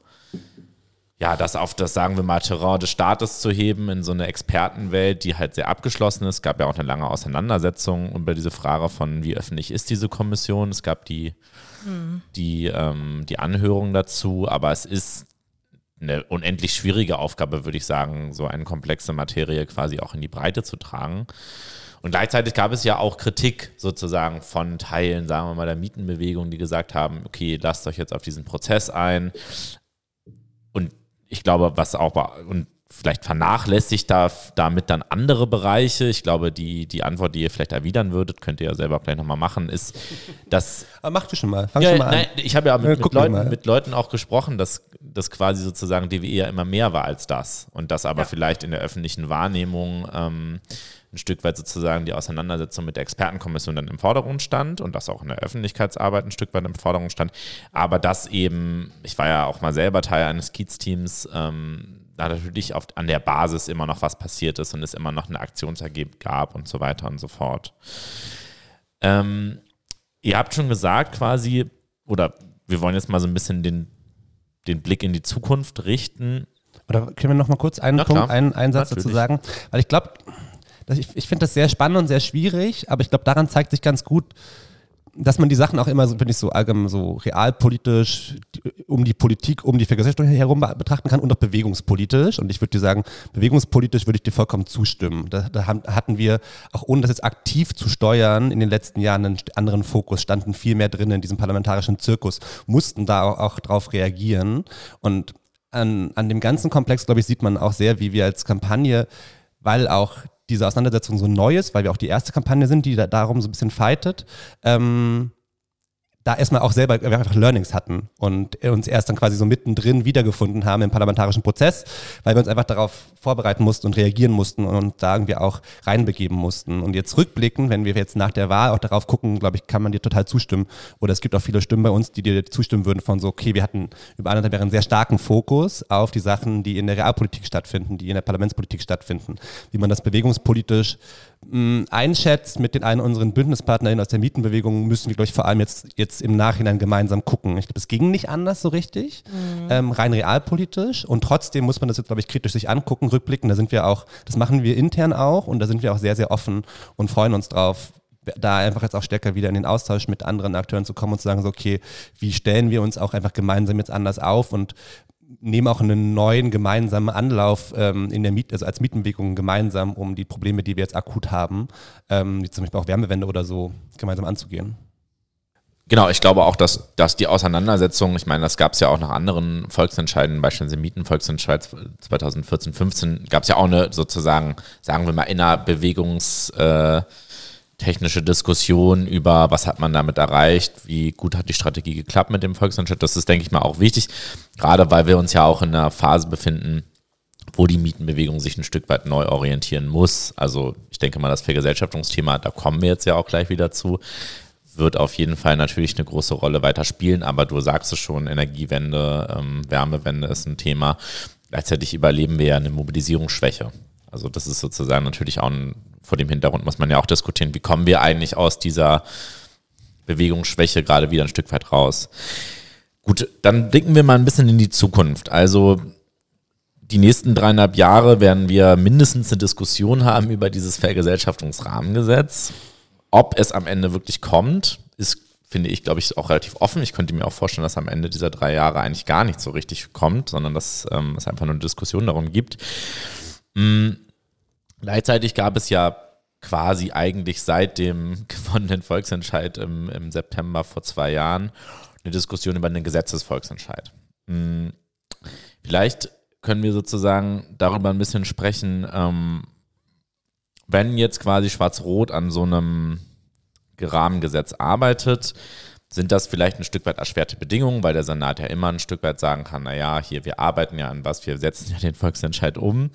ja, das auf das, sagen wir mal, Terrain des Staates zu heben in so eine Expertenwelt, die halt sehr abgeschlossen ist. Es gab ja auch eine lange Auseinandersetzung über diese Frage von, wie öffentlich ist diese Kommission. Es gab die, mhm. die, ähm, die Anhörung dazu, aber es ist eine unendlich schwierige Aufgabe, würde ich sagen, so eine komplexe Materie quasi auch in die Breite zu tragen. Und gleichzeitig gab es ja auch Kritik sozusagen von Teilen, sagen wir mal, der Mietenbewegung, die gesagt haben, okay, lasst euch jetzt auf diesen Prozess ein. Ich glaube, was auch und vielleicht vernachlässigt da damit dann andere Bereiche. Ich glaube, die, die Antwort, die ihr vielleicht erwidern würdet, könnt ihr ja selber vielleicht nochmal machen, ist, dass. <laughs> Aber mach du schon mal. Fang ja, schon mal nein, an. Ich habe ja mit, ja, mit, Leuten, mit Leuten auch gesprochen, dass das quasi sozusagen DWE ja immer mehr war als das. Und das aber ja. vielleicht in der öffentlichen Wahrnehmung ähm, ein Stück weit sozusagen die Auseinandersetzung mit der Expertenkommission dann im Vordergrund stand und das auch in der Öffentlichkeitsarbeit ein Stück weit im Vordergrund stand. Aber das eben, ich war ja auch mal selber Teil eines Kiez-Teams, ähm, da natürlich oft an der Basis immer noch was passiert ist und es immer noch eine Aktionsergebnis gab und so weiter und so fort. Ähm, ihr habt schon gesagt quasi, oder wir wollen jetzt mal so ein bisschen den, den Blick in die Zukunft richten. Oder können wir noch mal kurz einen Punkt, einen, einen Satz dazu sagen? Weil ich glaube, ich, ich finde das sehr spannend und sehr schwierig, aber ich glaube, daran zeigt sich ganz gut, dass man die Sachen auch immer so, finde ich, so allgemein so realpolitisch um die Politik, um die Vergesellschaftung herum betrachten kann und auch bewegungspolitisch. Und ich würde dir sagen, bewegungspolitisch würde ich dir vollkommen zustimmen. Da, da, hatten wir, auch ohne das jetzt aktiv zu steuern, in den letzten Jahren einen anderen Fokus, standen viel mehr drin in diesem parlamentarischen Zirkus, mussten da auch, auch drauf reagieren. Und an, an dem ganzen Komplex, glaube ich, sieht man auch sehr, wie wir als Kampagne, weil auch diese Auseinandersetzung so neu ist, weil wir auch die erste Kampagne sind, die da darum so ein bisschen fightet. Ähm, da erstmal auch selber einfach Learnings hatten und uns erst dann quasi so mittendrin wiedergefunden haben im parlamentarischen Prozess, weil wir uns einfach darauf vorbereiten mussten und reagieren mussten und da irgendwie auch reinbegeben mussten. Und jetzt rückblicken, wenn wir jetzt nach der Wahl auch darauf gucken, glaube ich, kann man dir total zustimmen. Oder es gibt auch viele Stimmen bei uns, die dir zustimmen würden von so, okay, wir hatten über anderthalb Jahre einen sehr starken Fokus auf die Sachen, die in der Realpolitik stattfinden, die in der Parlamentspolitik stattfinden. Wie man das bewegungspolitisch mh, einschätzt mit den einen unseren Bündnispartnerinnen aus der Mietenbewegung, müssen wir, glaube ich, vor allem jetzt, jetzt im Nachhinein gemeinsam gucken. Ich glaube, es ging nicht anders so richtig, mhm. ähm, rein realpolitisch. Und trotzdem muss man das jetzt, glaube ich, kritisch sich angucken, rückblicken. Da sind wir auch, das machen wir intern auch und da sind wir auch sehr, sehr offen und freuen uns drauf, da einfach jetzt auch stärker wieder in den Austausch mit anderen Akteuren zu kommen und zu sagen, so, okay, wie stellen wir uns auch einfach gemeinsam jetzt anders auf und nehmen auch einen neuen gemeinsamen Anlauf ähm, in der Miet, also als Mietenbewegung gemeinsam, um die Probleme, die wir jetzt akut haben, ähm, wie zum Beispiel auch Wärmewende oder so, gemeinsam anzugehen. Genau, ich glaube auch, dass, dass die Auseinandersetzung, ich meine, das gab es ja auch nach anderen Volksentscheiden, beispielsweise im Mietenvolksentscheid 2014, 15, gab es ja auch eine sozusagen, sagen wir mal, innerbewegungstechnische äh, Diskussion über, was hat man damit erreicht, wie gut hat die Strategie geklappt mit dem Volksentscheid. Das ist, denke ich mal, auch wichtig, gerade weil wir uns ja auch in einer Phase befinden, wo die Mietenbewegung sich ein Stück weit neu orientieren muss. Also ich denke mal, das Vergesellschaftungsthema, da kommen wir jetzt ja auch gleich wieder zu wird auf jeden Fall natürlich eine große Rolle weiter spielen, aber du sagst es schon, Energiewende, ähm, Wärmewende ist ein Thema. Gleichzeitig überleben wir ja eine Mobilisierungsschwäche. Also das ist sozusagen natürlich auch ein, vor dem Hintergrund muss man ja auch diskutieren, wie kommen wir eigentlich aus dieser Bewegungsschwäche gerade wieder ein Stück weit raus. Gut, dann blicken wir mal ein bisschen in die Zukunft. Also die nächsten dreieinhalb Jahre werden wir mindestens eine Diskussion haben über dieses Vergesellschaftungsrahmengesetz. Ob es am Ende wirklich kommt, ist, finde ich, glaube ich, auch relativ offen. Ich könnte mir auch vorstellen, dass am Ende dieser drei Jahre eigentlich gar nicht so richtig kommt, sondern dass ähm, es einfach nur eine Diskussion darum gibt. Mhm. Gleichzeitig gab es ja quasi eigentlich seit dem <laughs> gewonnenen Volksentscheid im, im September vor zwei Jahren eine Diskussion über einen Gesetzesvolksentscheid. Mhm. Vielleicht können wir sozusagen darüber ein bisschen sprechen, ähm, wenn jetzt quasi Schwarz-Rot an so einem Rahmengesetz arbeitet, sind das vielleicht ein Stück weit erschwerte Bedingungen, weil der Senat ja immer ein Stück weit sagen kann, naja, hier, wir arbeiten ja an was, wir setzen ja den Volksentscheid um.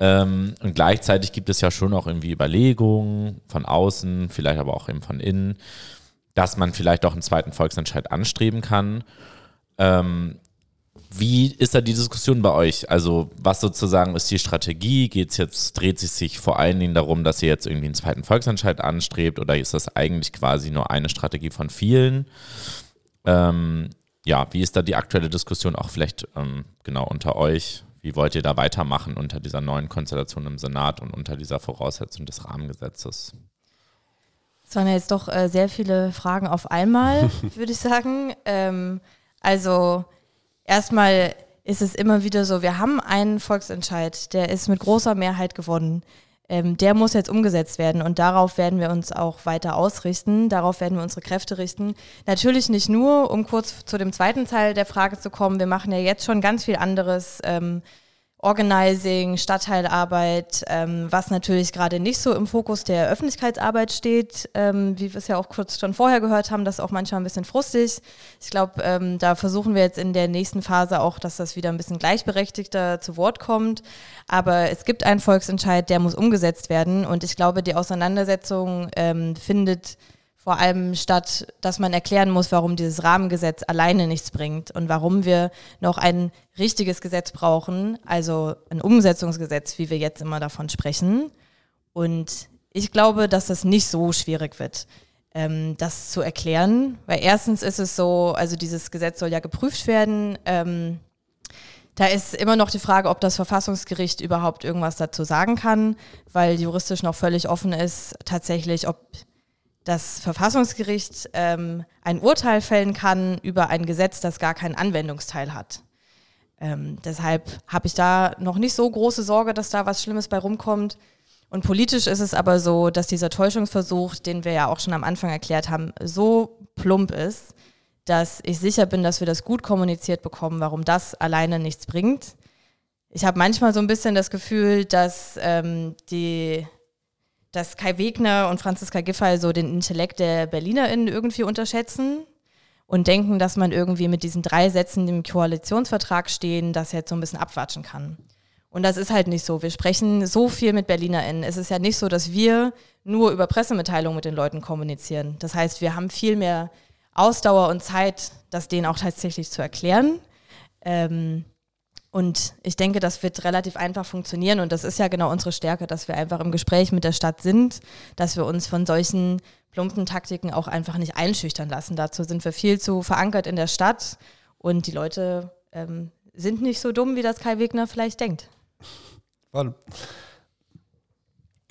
Ähm, und gleichzeitig gibt es ja schon auch irgendwie Überlegungen von außen, vielleicht aber auch eben von innen, dass man vielleicht auch einen zweiten Volksentscheid anstreben kann. Ähm, wie ist da die Diskussion bei euch? Also, was sozusagen ist die Strategie? Geht es jetzt, dreht sich sich vor allen Dingen darum, dass ihr jetzt irgendwie einen zweiten Volksentscheid anstrebt oder ist das eigentlich quasi nur eine Strategie von vielen? Ähm, ja, wie ist da die aktuelle Diskussion auch vielleicht ähm, genau unter euch? Wie wollt ihr da weitermachen unter dieser neuen Konstellation im Senat und unter dieser Voraussetzung des Rahmengesetzes? Es waren ja jetzt doch äh, sehr viele Fragen auf einmal, <laughs> würde ich sagen. Ähm, also erstmal ist es immer wieder so, wir haben einen Volksentscheid, der ist mit großer Mehrheit gewonnen. Ähm, der muss jetzt umgesetzt werden und darauf werden wir uns auch weiter ausrichten, darauf werden wir unsere Kräfte richten. Natürlich nicht nur, um kurz zu dem zweiten Teil der Frage zu kommen, wir machen ja jetzt schon ganz viel anderes. Ähm, Organizing, Stadtteilarbeit, ähm, was natürlich gerade nicht so im Fokus der Öffentlichkeitsarbeit steht, ähm, wie wir es ja auch kurz schon vorher gehört haben, das ist auch manchmal ein bisschen frustig. Ich glaube, ähm, da versuchen wir jetzt in der nächsten Phase auch, dass das wieder ein bisschen gleichberechtigter zu Wort kommt. Aber es gibt einen Volksentscheid, der muss umgesetzt werden und ich glaube, die Auseinandersetzung ähm, findet vor allem statt, dass man erklären muss, warum dieses Rahmengesetz alleine nichts bringt und warum wir noch ein richtiges Gesetz brauchen, also ein Umsetzungsgesetz, wie wir jetzt immer davon sprechen. Und ich glaube, dass das nicht so schwierig wird, ähm, das zu erklären, weil erstens ist es so, also dieses Gesetz soll ja geprüft werden. Ähm, da ist immer noch die Frage, ob das Verfassungsgericht überhaupt irgendwas dazu sagen kann, weil juristisch noch völlig offen ist, tatsächlich, ob das Verfassungsgericht ähm, ein Urteil fällen kann über ein Gesetz, das gar keinen Anwendungsteil hat. Ähm, deshalb habe ich da noch nicht so große Sorge, dass da was Schlimmes bei rumkommt. Und politisch ist es aber so, dass dieser Täuschungsversuch, den wir ja auch schon am Anfang erklärt haben, so plump ist, dass ich sicher bin, dass wir das gut kommuniziert bekommen, warum das alleine nichts bringt. Ich habe manchmal so ein bisschen das Gefühl, dass ähm, die dass Kai Wegner und Franziska Giffey so den Intellekt der BerlinerInnen irgendwie unterschätzen und denken, dass man irgendwie mit diesen drei Sätzen, die im Koalitionsvertrag stehen, das jetzt so ein bisschen abwatschen kann. Und das ist halt nicht so. Wir sprechen so viel mit BerlinerInnen. Es ist ja nicht so, dass wir nur über Pressemitteilungen mit den Leuten kommunizieren. Das heißt, wir haben viel mehr Ausdauer und Zeit, das denen auch tatsächlich zu erklären. Ähm, und ich denke, das wird relativ einfach funktionieren. Und das ist ja genau unsere Stärke, dass wir einfach im Gespräch mit der Stadt sind, dass wir uns von solchen plumpen Taktiken auch einfach nicht einschüchtern lassen. Dazu sind wir viel zu verankert in der Stadt. Und die Leute ähm, sind nicht so dumm, wie das Kai Wegner vielleicht denkt.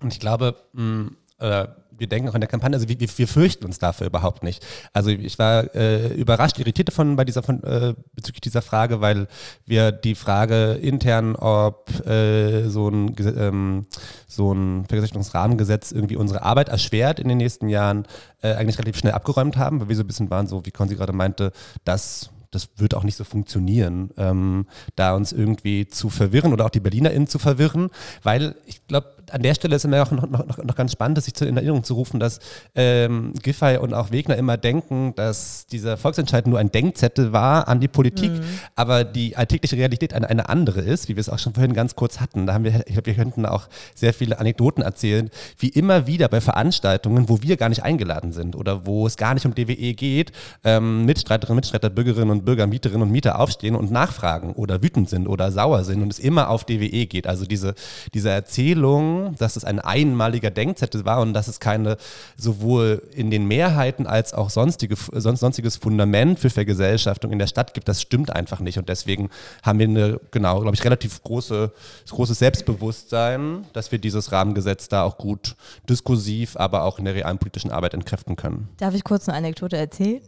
Und ich glaube, mh, mm, äh, wir denken auch in der Kampagne, also wir, wir, fürchten uns dafür überhaupt nicht. Also ich war äh, überrascht, irritiert davon bei dieser von, äh, bezüglich dieser Frage, weil wir die Frage intern, ob äh, so ein ähm, so ein Vergesellschaftungsrahmengesetz irgendwie unsere Arbeit erschwert in den nächsten Jahren, äh, eigentlich relativ schnell abgeräumt haben, weil wir so ein bisschen waren, so wie Konzi gerade meinte, dass das wird auch nicht so funktionieren, ähm, da uns irgendwie zu verwirren oder auch die BerlinerInnen zu verwirren, weil ich glaube, an der Stelle ist mir auch noch, noch, noch ganz spannend, sich in Erinnerung zu rufen, dass ähm, Giffey und auch Wegner immer denken, dass dieser Volksentscheid nur ein Denkzettel war an die Politik, mhm. aber die alltägliche Realität eine, eine andere ist, wie wir es auch schon vorhin ganz kurz hatten. Da haben wir, ich glaube, wir könnten auch sehr viele Anekdoten erzählen, wie immer wieder bei Veranstaltungen, wo wir gar nicht eingeladen sind oder wo es gar nicht um DWE geht, ähm, Mitstreiterinnen, Mitstreiter, Bürgerinnen und Bürger, Mieterinnen und Mieter aufstehen und nachfragen oder wütend sind oder sauer sind und es immer auf DWE geht. Also diese, diese Erzählung, dass es ein einmaliger Denkzettel war und dass es keine sowohl in den Mehrheiten als auch sonstige, sonstiges Fundament für Vergesellschaftung in der Stadt gibt, das stimmt einfach nicht. Und deswegen haben wir eine, genau, glaube ich, relativ große, großes Selbstbewusstsein, dass wir dieses Rahmengesetz da auch gut diskursiv, aber auch in der realen politischen Arbeit entkräften können. Darf ich kurz eine Anekdote erzählen?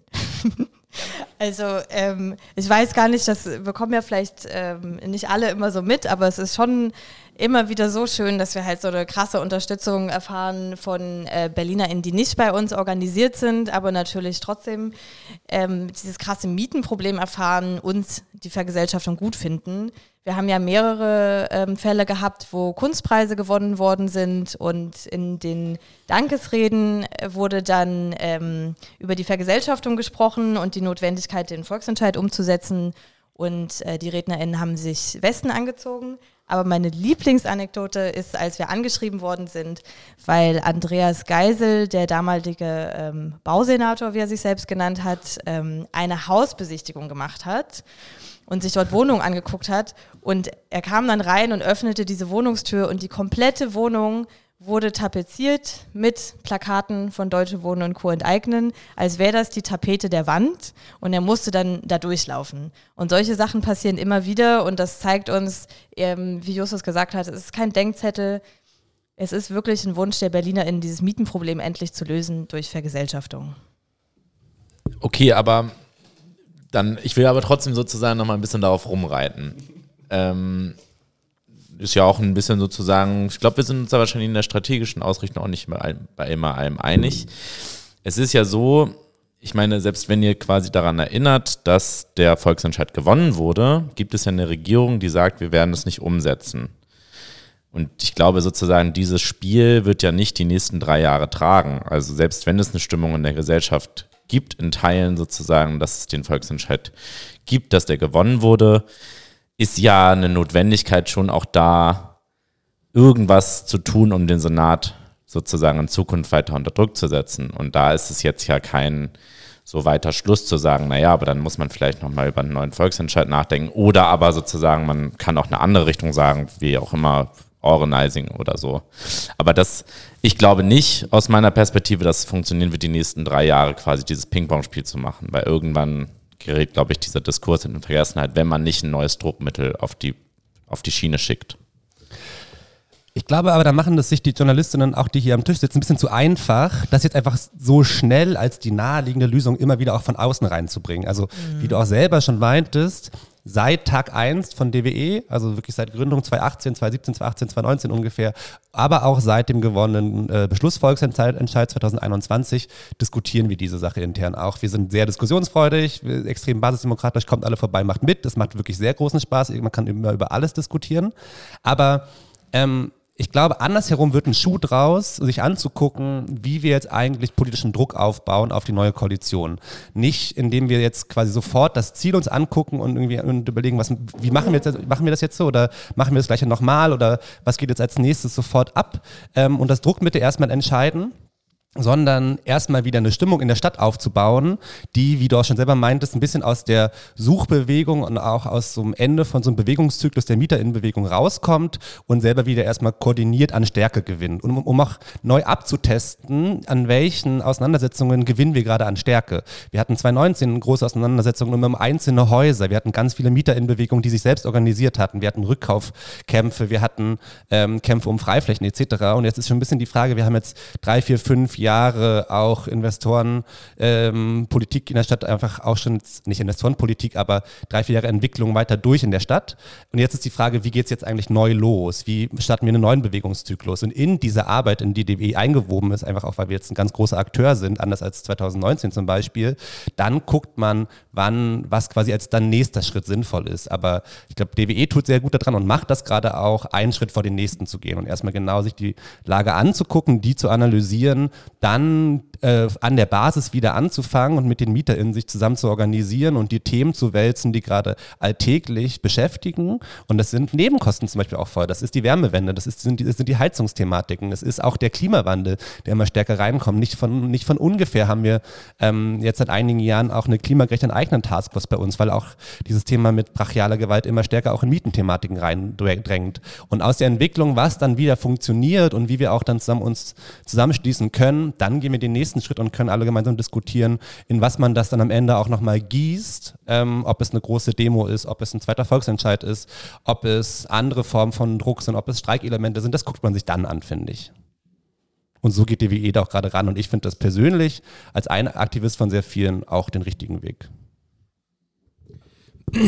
<laughs> Also ähm, ich weiß gar nicht, das bekommen ja vielleicht ähm, nicht alle immer so mit, aber es ist schon immer wieder so schön, dass wir halt so eine krasse Unterstützung erfahren von äh, BerlinerInnen, die nicht bei uns organisiert sind, aber natürlich trotzdem ähm, dieses krasse Mietenproblem erfahren und die Vergesellschaftung gut finden. Wir haben ja mehrere ähm, Fälle gehabt, wo Kunstpreise gewonnen worden sind und in den Dankesreden wurde dann ähm, über die Vergesellschaftung gesprochen und die Notwendigkeit, den Volksentscheid umzusetzen. Und äh, die RednerInnen haben sich Westen angezogen. Aber meine Lieblingsanekdote ist, als wir angeschrieben worden sind, weil Andreas Geisel, der damalige ähm, Bausenator, wie er sich selbst genannt hat, ähm, eine Hausbesichtigung gemacht hat und sich dort Wohnungen angeguckt hat. Und er kam dann rein und öffnete diese Wohnungstür und die komplette Wohnung wurde tapeziert mit Plakaten von Deutsche Wohnen und Co. enteignen, als wäre das die Tapete der Wand und er musste dann da durchlaufen. Und solche Sachen passieren immer wieder und das zeigt uns, ähm, wie Justus gesagt hat, es ist kein Denkzettel, es ist wirklich ein Wunsch der Berliner, in dieses Mietenproblem endlich zu lösen durch Vergesellschaftung. Okay, aber dann, ich will aber trotzdem sozusagen noch mal ein bisschen darauf rumreiten. Ähm, ist ja auch ein bisschen sozusagen, ich glaube, wir sind uns da wahrscheinlich in der strategischen Ausrichtung auch nicht bei, immer allem einig. Es ist ja so, ich meine, selbst wenn ihr quasi daran erinnert, dass der Volksentscheid gewonnen wurde, gibt es ja eine Regierung, die sagt, wir werden es nicht umsetzen. Und ich glaube sozusagen, dieses Spiel wird ja nicht die nächsten drei Jahre tragen. Also selbst wenn es eine Stimmung in der Gesellschaft gibt, in Teilen sozusagen, dass es den Volksentscheid gibt, dass der gewonnen wurde, ist ja eine Notwendigkeit schon auch da, irgendwas zu tun, um den Senat sozusagen in Zukunft weiter unter Druck zu setzen. Und da ist es jetzt ja kein so weiter Schluss zu sagen, naja, aber dann muss man vielleicht nochmal über einen neuen Volksentscheid nachdenken. Oder aber sozusagen, man kann auch eine andere Richtung sagen, wie auch immer, Organizing oder so. Aber das, ich glaube nicht aus meiner Perspektive, dass es funktionieren wird, die nächsten drei Jahre quasi dieses Ping-Pong-Spiel zu machen, weil irgendwann gerät, glaube ich, dieser Diskurs in Vergessenheit, wenn man nicht ein neues Druckmittel auf die, auf die Schiene schickt. Ich glaube aber, da machen das sich die Journalistinnen, auch die hier am Tisch sitzen, ein bisschen zu einfach, das jetzt einfach so schnell als die naheliegende Lösung immer wieder auch von außen reinzubringen. Also, mhm. wie du auch selber schon meintest, seit Tag 1 von DWE, also wirklich seit Gründung 2018, 2017, 2018, 2019 ungefähr, aber auch seit dem gewonnenen äh, Beschlussvolksentscheid 2021 diskutieren wir diese Sache intern auch. Wir sind sehr diskussionsfreudig, extrem basisdemokratisch, kommt alle vorbei, macht mit. Das macht wirklich sehr großen Spaß. Man kann immer über alles diskutieren. Aber ähm, ich glaube, andersherum wird ein Schuh draus, sich anzugucken, wie wir jetzt eigentlich politischen Druck aufbauen auf die neue Koalition. Nicht, indem wir jetzt quasi sofort das Ziel uns angucken und irgendwie und überlegen, was, wie machen wir, jetzt, machen wir das jetzt so oder machen wir das gleiche nochmal oder was geht jetzt als nächstes sofort ab ähm, und das Druckmittel erstmal entscheiden sondern erstmal wieder eine Stimmung in der Stadt aufzubauen, die, wie du auch schon selber meintest, ein bisschen aus der Suchbewegung und auch aus so einem Ende von so einem Bewegungszyklus der Mieterinnenbewegung rauskommt und selber wieder erstmal koordiniert an Stärke gewinnt. Und um, um auch neu abzutesten, an welchen Auseinandersetzungen gewinnen wir gerade an Stärke. Wir hatten 2019 große Auseinandersetzungen um einzelne Häuser. Wir hatten ganz viele Mieterinnenbewegungen, die sich selbst organisiert hatten. Wir hatten Rückkaufkämpfe, wir hatten ähm, Kämpfe um Freiflächen etc. Und jetzt ist schon ein bisschen die Frage, wir haben jetzt drei, vier, fünf Jahre auch Investoren, ähm, Politik in der Stadt einfach auch schon, nicht Investorenpolitik, aber drei, vier Jahre Entwicklung weiter durch in der Stadt. Und jetzt ist die Frage, wie geht es jetzt eigentlich neu los? Wie starten wir einen neuen Bewegungszyklus? Und in diese Arbeit, in die DWE eingewoben ist, einfach auch, weil wir jetzt ein ganz großer Akteur sind, anders als 2019 zum Beispiel, dann guckt man, wann, was quasi als dann nächster Schritt sinnvoll ist. Aber ich glaube, DWE tut sehr gut daran und macht das gerade auch, einen Schritt vor den nächsten zu gehen und erstmal genau sich die Lage anzugucken, die zu analysieren, dann äh, an der Basis wieder anzufangen und mit den MieterInnen sich zusammen zu organisieren und die Themen zu wälzen, die gerade alltäglich beschäftigen. Und das sind Nebenkosten zum Beispiel auch voll. Das ist die Wärmewende, das, ist, sind, die, das sind die Heizungsthematiken, es ist auch der Klimawandel, der immer stärker reinkommt. Nicht von, nicht von ungefähr haben wir ähm, jetzt seit einigen Jahren auch eine klimagerechte eigenen Taskforce bei uns, weil auch dieses Thema mit brachialer Gewalt immer stärker auch in Mietenthematiken reindrängt. Und aus der Entwicklung, was dann wieder funktioniert und wie wir auch dann zusammen uns zusammenschließen können, dann gehen wir den nächsten Schritt und können alle gemeinsam diskutieren, in was man das dann am Ende auch nochmal gießt, ähm, ob es eine große Demo ist, ob es ein zweiter Volksentscheid ist, ob es andere Formen von Druck sind, ob es Streikelemente sind, das guckt man sich dann an, finde ich. Und so geht DWE da auch gerade ran. Und ich finde das persönlich als ein Aktivist von sehr vielen auch den richtigen Weg.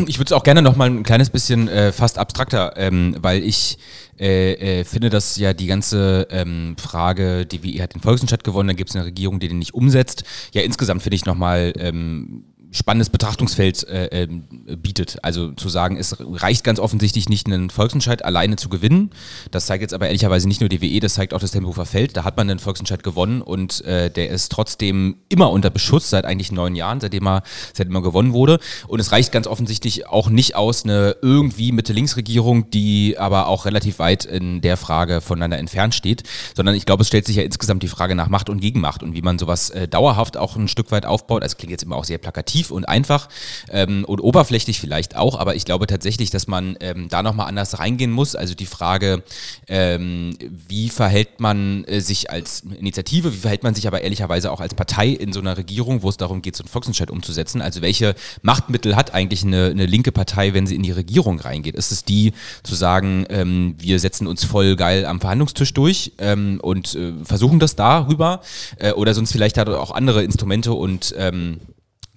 Ich würde es auch gerne noch mal ein kleines bisschen äh, fast abstrakter, ähm, weil ich äh, äh, finde, dass ja die ganze ähm, Frage, die wie hat den Volksentscheid gewonnen, dann gibt es eine Regierung, die den nicht umsetzt. Ja, insgesamt finde ich noch mal ähm, spannendes Betrachtungsfeld äh, äh, bietet. Also zu sagen, es reicht ganz offensichtlich nicht, einen Volksentscheid alleine zu gewinnen. Das zeigt jetzt aber ehrlicherweise nicht nur die WE, das zeigt auch das Tempelhofer Feld. Da hat man einen Volksentscheid gewonnen und äh, der ist trotzdem immer unter Beschuss seit eigentlich neun Jahren, seitdem er, seitdem er gewonnen wurde. Und es reicht ganz offensichtlich auch nicht aus, eine irgendwie Mitte-Links-Regierung, die aber auch relativ weit in der Frage voneinander entfernt steht, sondern ich glaube, es stellt sich ja insgesamt die Frage nach Macht und Gegenmacht und wie man sowas äh, dauerhaft auch ein Stück weit aufbaut. Das klingt jetzt immer auch sehr plakativ und einfach ähm, und oberflächlich vielleicht auch, aber ich glaube tatsächlich, dass man ähm, da nochmal anders reingehen muss. Also die Frage, ähm, wie verhält man äh, sich als Initiative, wie verhält man sich aber ehrlicherweise auch als Partei in so einer Regierung, wo es darum geht, so einen Volksentscheid umzusetzen. Also welche Machtmittel hat eigentlich eine, eine linke Partei, wenn sie in die Regierung reingeht? Ist es die zu sagen, ähm, wir setzen uns voll geil am Verhandlungstisch durch ähm, und äh, versuchen das darüber? Äh, oder sonst vielleicht hat auch andere Instrumente und ähm,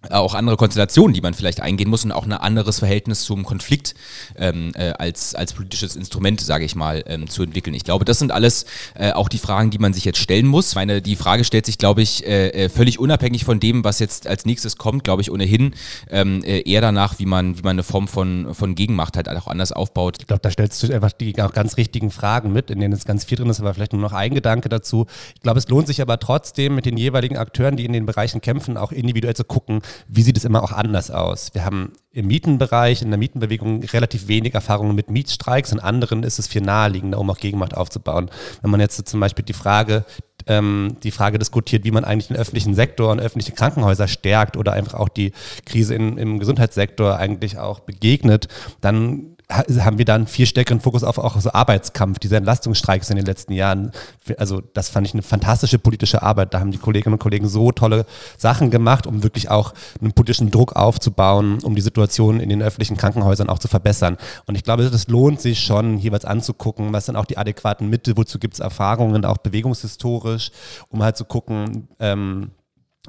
auch andere Konstellationen, die man vielleicht eingehen muss und auch ein anderes Verhältnis zum Konflikt ähm, äh, als, als politisches Instrument, sage ich mal, ähm, zu entwickeln. Ich glaube, das sind alles äh, auch die Fragen, die man sich jetzt stellen muss. Meine, die Frage stellt sich, glaube ich, äh, äh völlig unabhängig von dem, was jetzt als nächstes kommt, glaube ich, ohnehin ähm, äh, eher danach, wie man, wie man eine Form von, von Gegenmacht halt auch anders aufbaut. Ich glaube, da stellst du einfach die auch ganz richtigen Fragen mit, in denen es ganz viel drin ist, aber vielleicht nur noch ein Gedanke dazu. Ich glaube, es lohnt sich aber trotzdem mit den jeweiligen Akteuren, die in den Bereichen kämpfen, auch individuell zu gucken, wie sieht es immer auch anders aus. Wir haben im Mietenbereich, in der Mietenbewegung relativ wenig Erfahrungen mit Mietstreiks, in anderen ist es viel naheliegender, um auch Gegenmacht aufzubauen. Wenn man jetzt zum Beispiel die Frage, ähm, die Frage diskutiert, wie man eigentlich den öffentlichen Sektor und öffentliche Krankenhäuser stärkt oder einfach auch die Krise in, im Gesundheitssektor eigentlich auch begegnet, dann haben wir dann viel stärkeren Fokus auf auch so Arbeitskampf, diese Entlastungsstreiks in den letzten Jahren. Also das fand ich eine fantastische politische Arbeit. Da haben die Kolleginnen und Kollegen so tolle Sachen gemacht, um wirklich auch einen politischen Druck aufzubauen, um die Situation in den öffentlichen Krankenhäusern auch zu verbessern. Und ich glaube, das lohnt sich schon, jeweils anzugucken, was sind auch die adäquaten Mittel, wozu gibt es Erfahrungen, auch bewegungshistorisch, um halt zu gucken, ähm,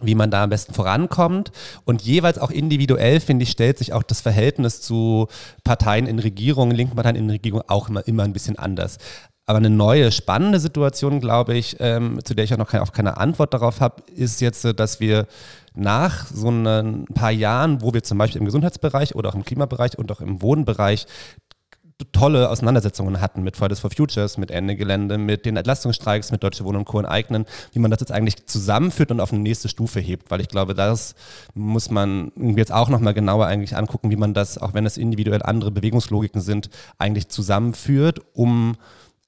wie man da am besten vorankommt. Und jeweils auch individuell, finde ich, stellt sich auch das Verhältnis zu Parteien in Regierungen, linken Parteien in Regierungen auch immer, immer ein bisschen anders. Aber eine neue, spannende Situation, glaube ich, ähm, zu der ich auch noch keine, auch keine Antwort darauf habe, ist jetzt, dass wir nach so ein paar Jahren, wo wir zum Beispiel im Gesundheitsbereich oder auch im Klimabereich und auch im Wohnbereich tolle Auseinandersetzungen hatten mit Fridays for Futures, mit Ende Gelände, mit den Entlastungsstreiks, mit Deutsche Wohnen und Co. enteignen, wie man das jetzt eigentlich zusammenführt und auf eine nächste Stufe hebt, weil ich glaube, das muss man jetzt auch nochmal genauer eigentlich angucken, wie man das, auch wenn es individuell andere Bewegungslogiken sind, eigentlich zusammenführt, um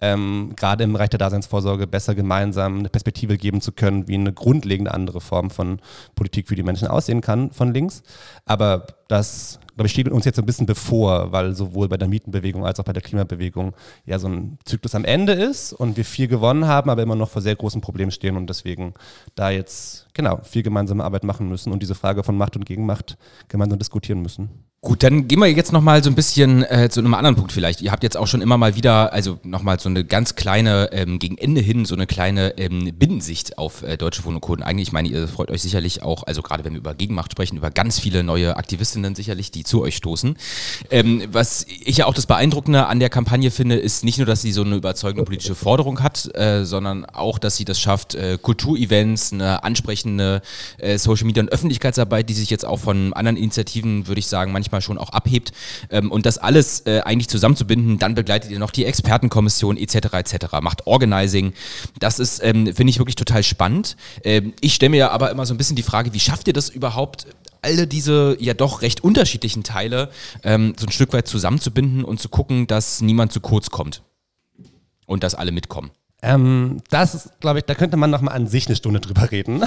ähm, gerade im Bereich der Daseinsvorsorge besser gemeinsam eine Perspektive geben zu können, wie eine grundlegende andere Form von Politik für die Menschen aussehen kann von links. Aber das, glaube ich, steht uns jetzt ein bisschen bevor, weil sowohl bei der Mietenbewegung als auch bei der Klimabewegung ja so ein Zyklus am Ende ist und wir viel gewonnen haben, aber immer noch vor sehr großen Problemen stehen und deswegen da jetzt genau viel gemeinsame Arbeit machen müssen und diese Frage von Macht und Gegenmacht gemeinsam diskutieren müssen. Gut, dann gehen wir jetzt nochmal so ein bisschen äh, zu einem anderen Punkt vielleicht. Ihr habt jetzt auch schon immer mal wieder, also nochmal so eine ganz kleine, ähm, gegen Ende hin, so eine kleine ähm, Binnensicht auf äh, deutsche Wohnen Eigentlich, ich meine, ihr freut euch sicherlich auch, also gerade wenn wir über Gegenmacht sprechen, über ganz viele neue Aktivistinnen sicherlich, die zu euch stoßen. Ähm, was ich ja auch das Beeindruckende an der Kampagne finde, ist nicht nur, dass sie so eine überzeugende politische Forderung hat, äh, sondern auch, dass sie das schafft, äh, Kulturevents, eine ansprechende äh, Social Media und Öffentlichkeitsarbeit, die sich jetzt auch von anderen Initiativen, würde ich sagen, manchmal manchmal schon auch abhebt. Ähm, und das alles äh, eigentlich zusammenzubinden, dann begleitet ihr noch die Expertenkommission etc. etc. Macht Organizing. Das ist, ähm, finde ich, wirklich total spannend. Ähm, ich stelle mir aber immer so ein bisschen die Frage, wie schafft ihr das überhaupt, alle diese ja doch recht unterschiedlichen Teile ähm, so ein Stück weit zusammenzubinden und zu gucken, dass niemand zu kurz kommt und dass alle mitkommen. Ähm, das glaube ich, da könnte man noch mal an sich eine Stunde drüber reden.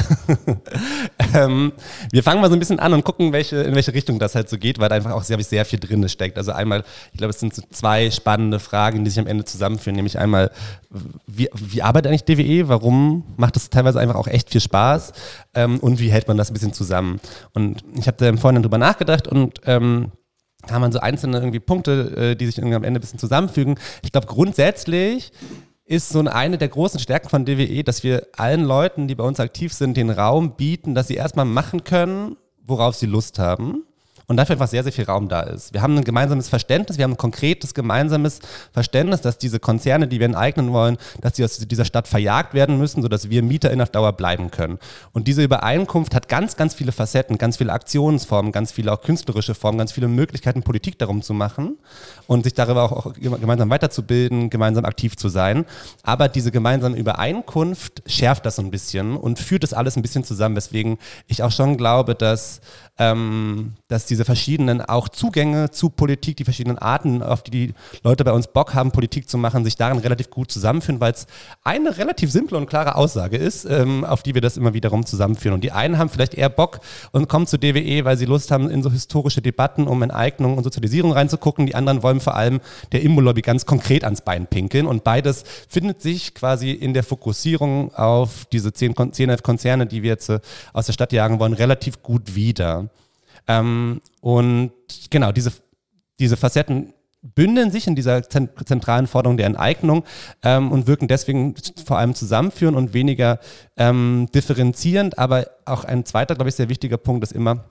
<laughs> ähm, wir fangen mal so ein bisschen an und gucken, welche, in welche Richtung das halt so geht, weil da einfach auch sehr, sehr viel drin steckt. Also einmal, ich glaube, es sind so zwei spannende Fragen, die sich am Ende zusammenführen. Nämlich einmal, wie, wie arbeitet eigentlich DWE? Warum macht es teilweise einfach auch echt viel Spaß? Ähm, und wie hält man das ein bisschen zusammen? Und ich habe da im Vorhinein drüber nachgedacht und ähm, haben man so einzelne irgendwie Punkte, äh, die sich irgendwie am Ende ein bisschen zusammenfügen. Ich glaube, grundsätzlich ist so eine der großen Stärken von DWE, dass wir allen Leuten, die bei uns aktiv sind, den Raum bieten, dass sie erstmal machen können, worauf sie Lust haben und dafür einfach sehr, sehr viel Raum da ist. Wir haben ein gemeinsames Verständnis, wir haben ein konkretes gemeinsames Verständnis, dass diese Konzerne, die wir enteignen wollen, dass sie aus dieser Stadt verjagt werden müssen, sodass wir MieterInnen auf Dauer bleiben können. Und diese Übereinkunft hat ganz, ganz viele Facetten, ganz viele Aktionsformen, ganz viele auch künstlerische Formen, ganz viele Möglichkeiten, Politik darum zu machen und sich darüber auch, auch gemeinsam weiterzubilden, gemeinsam aktiv zu sein. Aber diese gemeinsame Übereinkunft schärft das so ein bisschen und führt das alles ein bisschen zusammen, weswegen ich auch schon glaube, dass ähm, dass diese verschiedenen auch Zugänge zu Politik, die verschiedenen Arten, auf die die Leute bei uns Bock haben, Politik zu machen, sich darin relativ gut zusammenführen, weil es eine relativ simple und klare Aussage ist, ähm, auf die wir das immer wiederum zusammenführen. Und die einen haben vielleicht eher Bock und kommen zu DWE, weil sie Lust haben, in so historische Debatten um Enteignung und Sozialisierung reinzugucken. Die anderen wollen vor allem der Immo-Lobby ganz konkret ans Bein pinkeln. Und beides findet sich quasi in der Fokussierung auf diese 10, 10 11 Konzerne, die wir jetzt äh, aus der Stadt jagen wollen, relativ gut wieder. Ähm, und genau, diese, diese Facetten bündeln sich in dieser zentralen Forderung der Enteignung ähm, und wirken deswegen vor allem zusammenführend und weniger ähm, differenzierend. Aber auch ein zweiter, glaube ich, sehr wichtiger Punkt ist immer,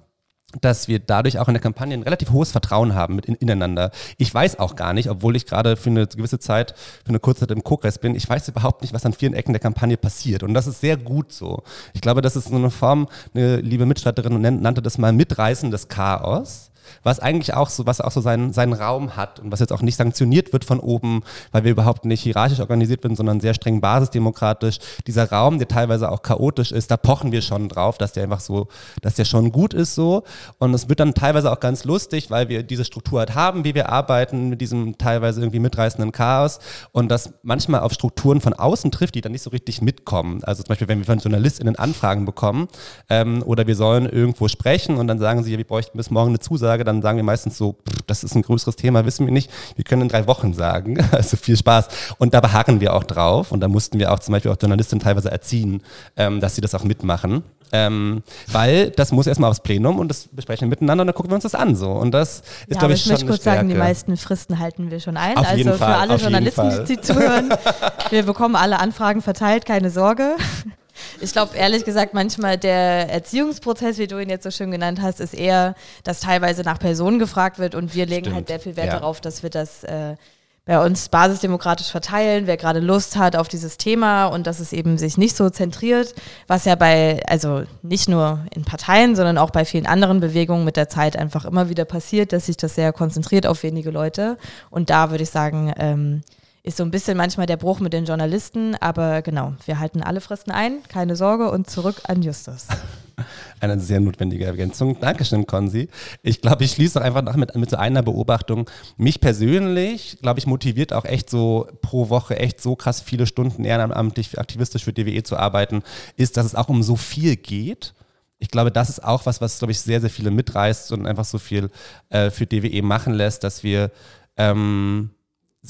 dass wir dadurch auch in der Kampagne ein relativ hohes Vertrauen haben mit in, ineinander. Ich weiß auch gar nicht, obwohl ich gerade für eine gewisse Zeit, für eine kurze Zeit im Co-Kreis bin, ich weiß überhaupt nicht, was an vielen Ecken der Kampagne passiert. Und das ist sehr gut so. Ich glaube, das ist so eine Form, eine liebe Mitstreiterin nannte das mal mitreißendes Chaos was eigentlich auch so, was auch so seinen, seinen Raum hat und was jetzt auch nicht sanktioniert wird von oben, weil wir überhaupt nicht hierarchisch organisiert sind, sondern sehr streng basisdemokratisch. Dieser Raum, der teilweise auch chaotisch ist, da pochen wir schon drauf, dass der einfach so, dass der schon gut ist so. Und es wird dann teilweise auch ganz lustig, weil wir diese Struktur halt haben, wie wir arbeiten, mit diesem teilweise irgendwie mitreißenden Chaos und das manchmal auf Strukturen von außen trifft, die dann nicht so richtig mitkommen. Also zum Beispiel, wenn wir von JournalistInnen Anfragen bekommen ähm, oder wir sollen irgendwo sprechen und dann sagen sie, wir bräuchten bis morgen eine Zusage, dann sagen wir meistens so, pff, das ist ein größeres Thema, wissen wir nicht. Wir können in drei Wochen sagen. <laughs> Also viel Spaß. Und da beharren wir auch drauf. Und da mussten wir auch zum Beispiel auch Journalistinnen teilweise erziehen, ähm, dass sie das auch mitmachen. Ähm, weil das muss erstmal aufs Plenum und das besprechen wir miteinander und dann gucken wir uns das an. So. Und das ist, ja, glaube ich, schon. Ich möchte kurz sagen, die meisten Fristen halten wir schon ein. Auf also für Fall, alle Journalisten, die zuhören, <laughs> wir bekommen alle Anfragen verteilt, keine Sorge. Ich glaube, ehrlich gesagt, manchmal der Erziehungsprozess, wie du ihn jetzt so schön genannt hast, ist eher, dass teilweise nach Personen gefragt wird und wir legen Stimmt. halt sehr viel Wert ja. darauf, dass wir das äh, bei uns basisdemokratisch verteilen, wer gerade Lust hat auf dieses Thema und dass es eben sich nicht so zentriert, was ja bei, also nicht nur in Parteien, sondern auch bei vielen anderen Bewegungen mit der Zeit einfach immer wieder passiert, dass sich das sehr konzentriert auf wenige Leute. Und da würde ich sagen, ähm, ist so ein bisschen manchmal der Bruch mit den Journalisten, aber genau, wir halten alle Fristen ein, keine Sorge und zurück an Justus. <laughs> Eine sehr notwendige Ergänzung. Dankeschön, Konzi. Ich glaube, ich schließe doch einfach noch mit, mit so einer Beobachtung. Mich persönlich, glaube ich, motiviert auch echt so pro Woche echt so krass viele Stunden ehrenamtlich aktivistisch für DWE zu arbeiten, ist, dass es auch um so viel geht ich glaube, das ist auch was, was, glaube ich, sehr, sehr viele mitreißt und einfach so viel äh, für DWE machen lässt, dass wir ähm,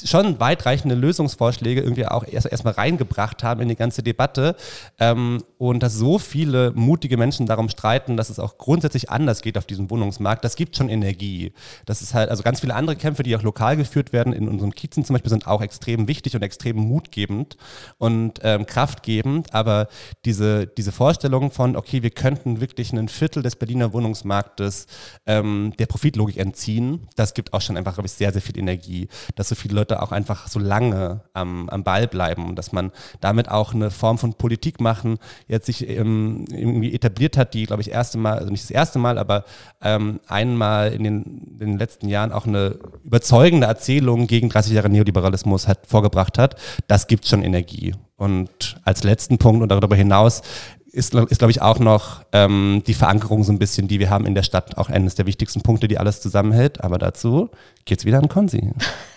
schon weitreichende Lösungsvorschläge irgendwie auch erst erstmal reingebracht haben in die ganze Debatte ähm, und dass so viele mutige Menschen darum streiten, dass es auch grundsätzlich anders geht auf diesem Wohnungsmarkt, das gibt schon Energie. Das ist halt, also ganz viele andere Kämpfe, die auch lokal geführt werden, in unseren Kiezen zum Beispiel, sind auch extrem wichtig und extrem mutgebend und ähm, kraftgebend, aber diese, diese Vorstellung von, okay, wir könnten wirklich ein Viertel des Berliner Wohnungsmarktes ähm, der Profitlogik entziehen, das gibt auch schon einfach, glaube ich, sehr, sehr viel Energie, dass so viele Leute Leute auch einfach so lange am, am Ball bleiben und dass man damit auch eine Form von Politik machen jetzt sich ähm, irgendwie etabliert hat, die, glaube ich, erste Mal, also nicht das erste Mal, aber ähm, einmal in den, in den letzten Jahren auch eine überzeugende Erzählung gegen 30 Jahre Neoliberalismus hat, vorgebracht hat, das gibt schon Energie. Und als letzten Punkt und darüber hinaus ist, ist glaube ich, auch noch ähm, die Verankerung so ein bisschen, die wir haben in der Stadt, auch eines der wichtigsten Punkte, die alles zusammenhält. Aber dazu geht es wieder an Konzi. <laughs>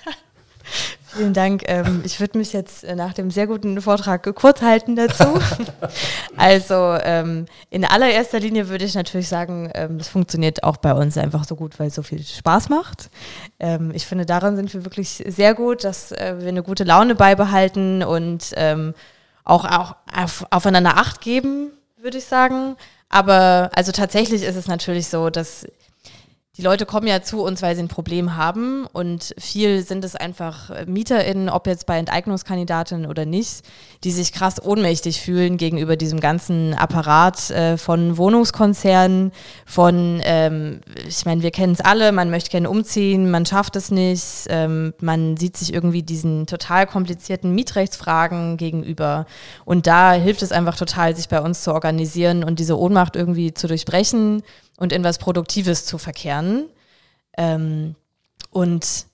Vielen Dank. Ähm, ich würde mich jetzt äh, nach dem sehr guten Vortrag kurz halten dazu. <laughs> also ähm, in allererster Linie würde ich natürlich sagen, ähm, das funktioniert auch bei uns einfach so gut, weil es so viel Spaß macht. Ähm, ich finde, daran sind wir wirklich sehr gut, dass äh, wir eine gute Laune beibehalten und ähm, auch, auch auf, aufeinander Acht geben, würde ich sagen. Aber also tatsächlich ist es natürlich so, dass die Leute kommen ja zu uns, weil sie ein Problem haben. Und viel sind es einfach MieterInnen, ob jetzt bei Enteignungskandidatinnen oder nicht, die sich krass ohnmächtig fühlen gegenüber diesem ganzen Apparat äh, von Wohnungskonzernen, von, ähm, ich meine, wir kennen es alle, man möchte gerne umziehen, man schafft es nicht, ähm, man sieht sich irgendwie diesen total komplizierten Mietrechtsfragen gegenüber. Und da hilft es einfach total, sich bei uns zu organisieren und diese Ohnmacht irgendwie zu durchbrechen und in was Produktives zu verkehren. Ähm, und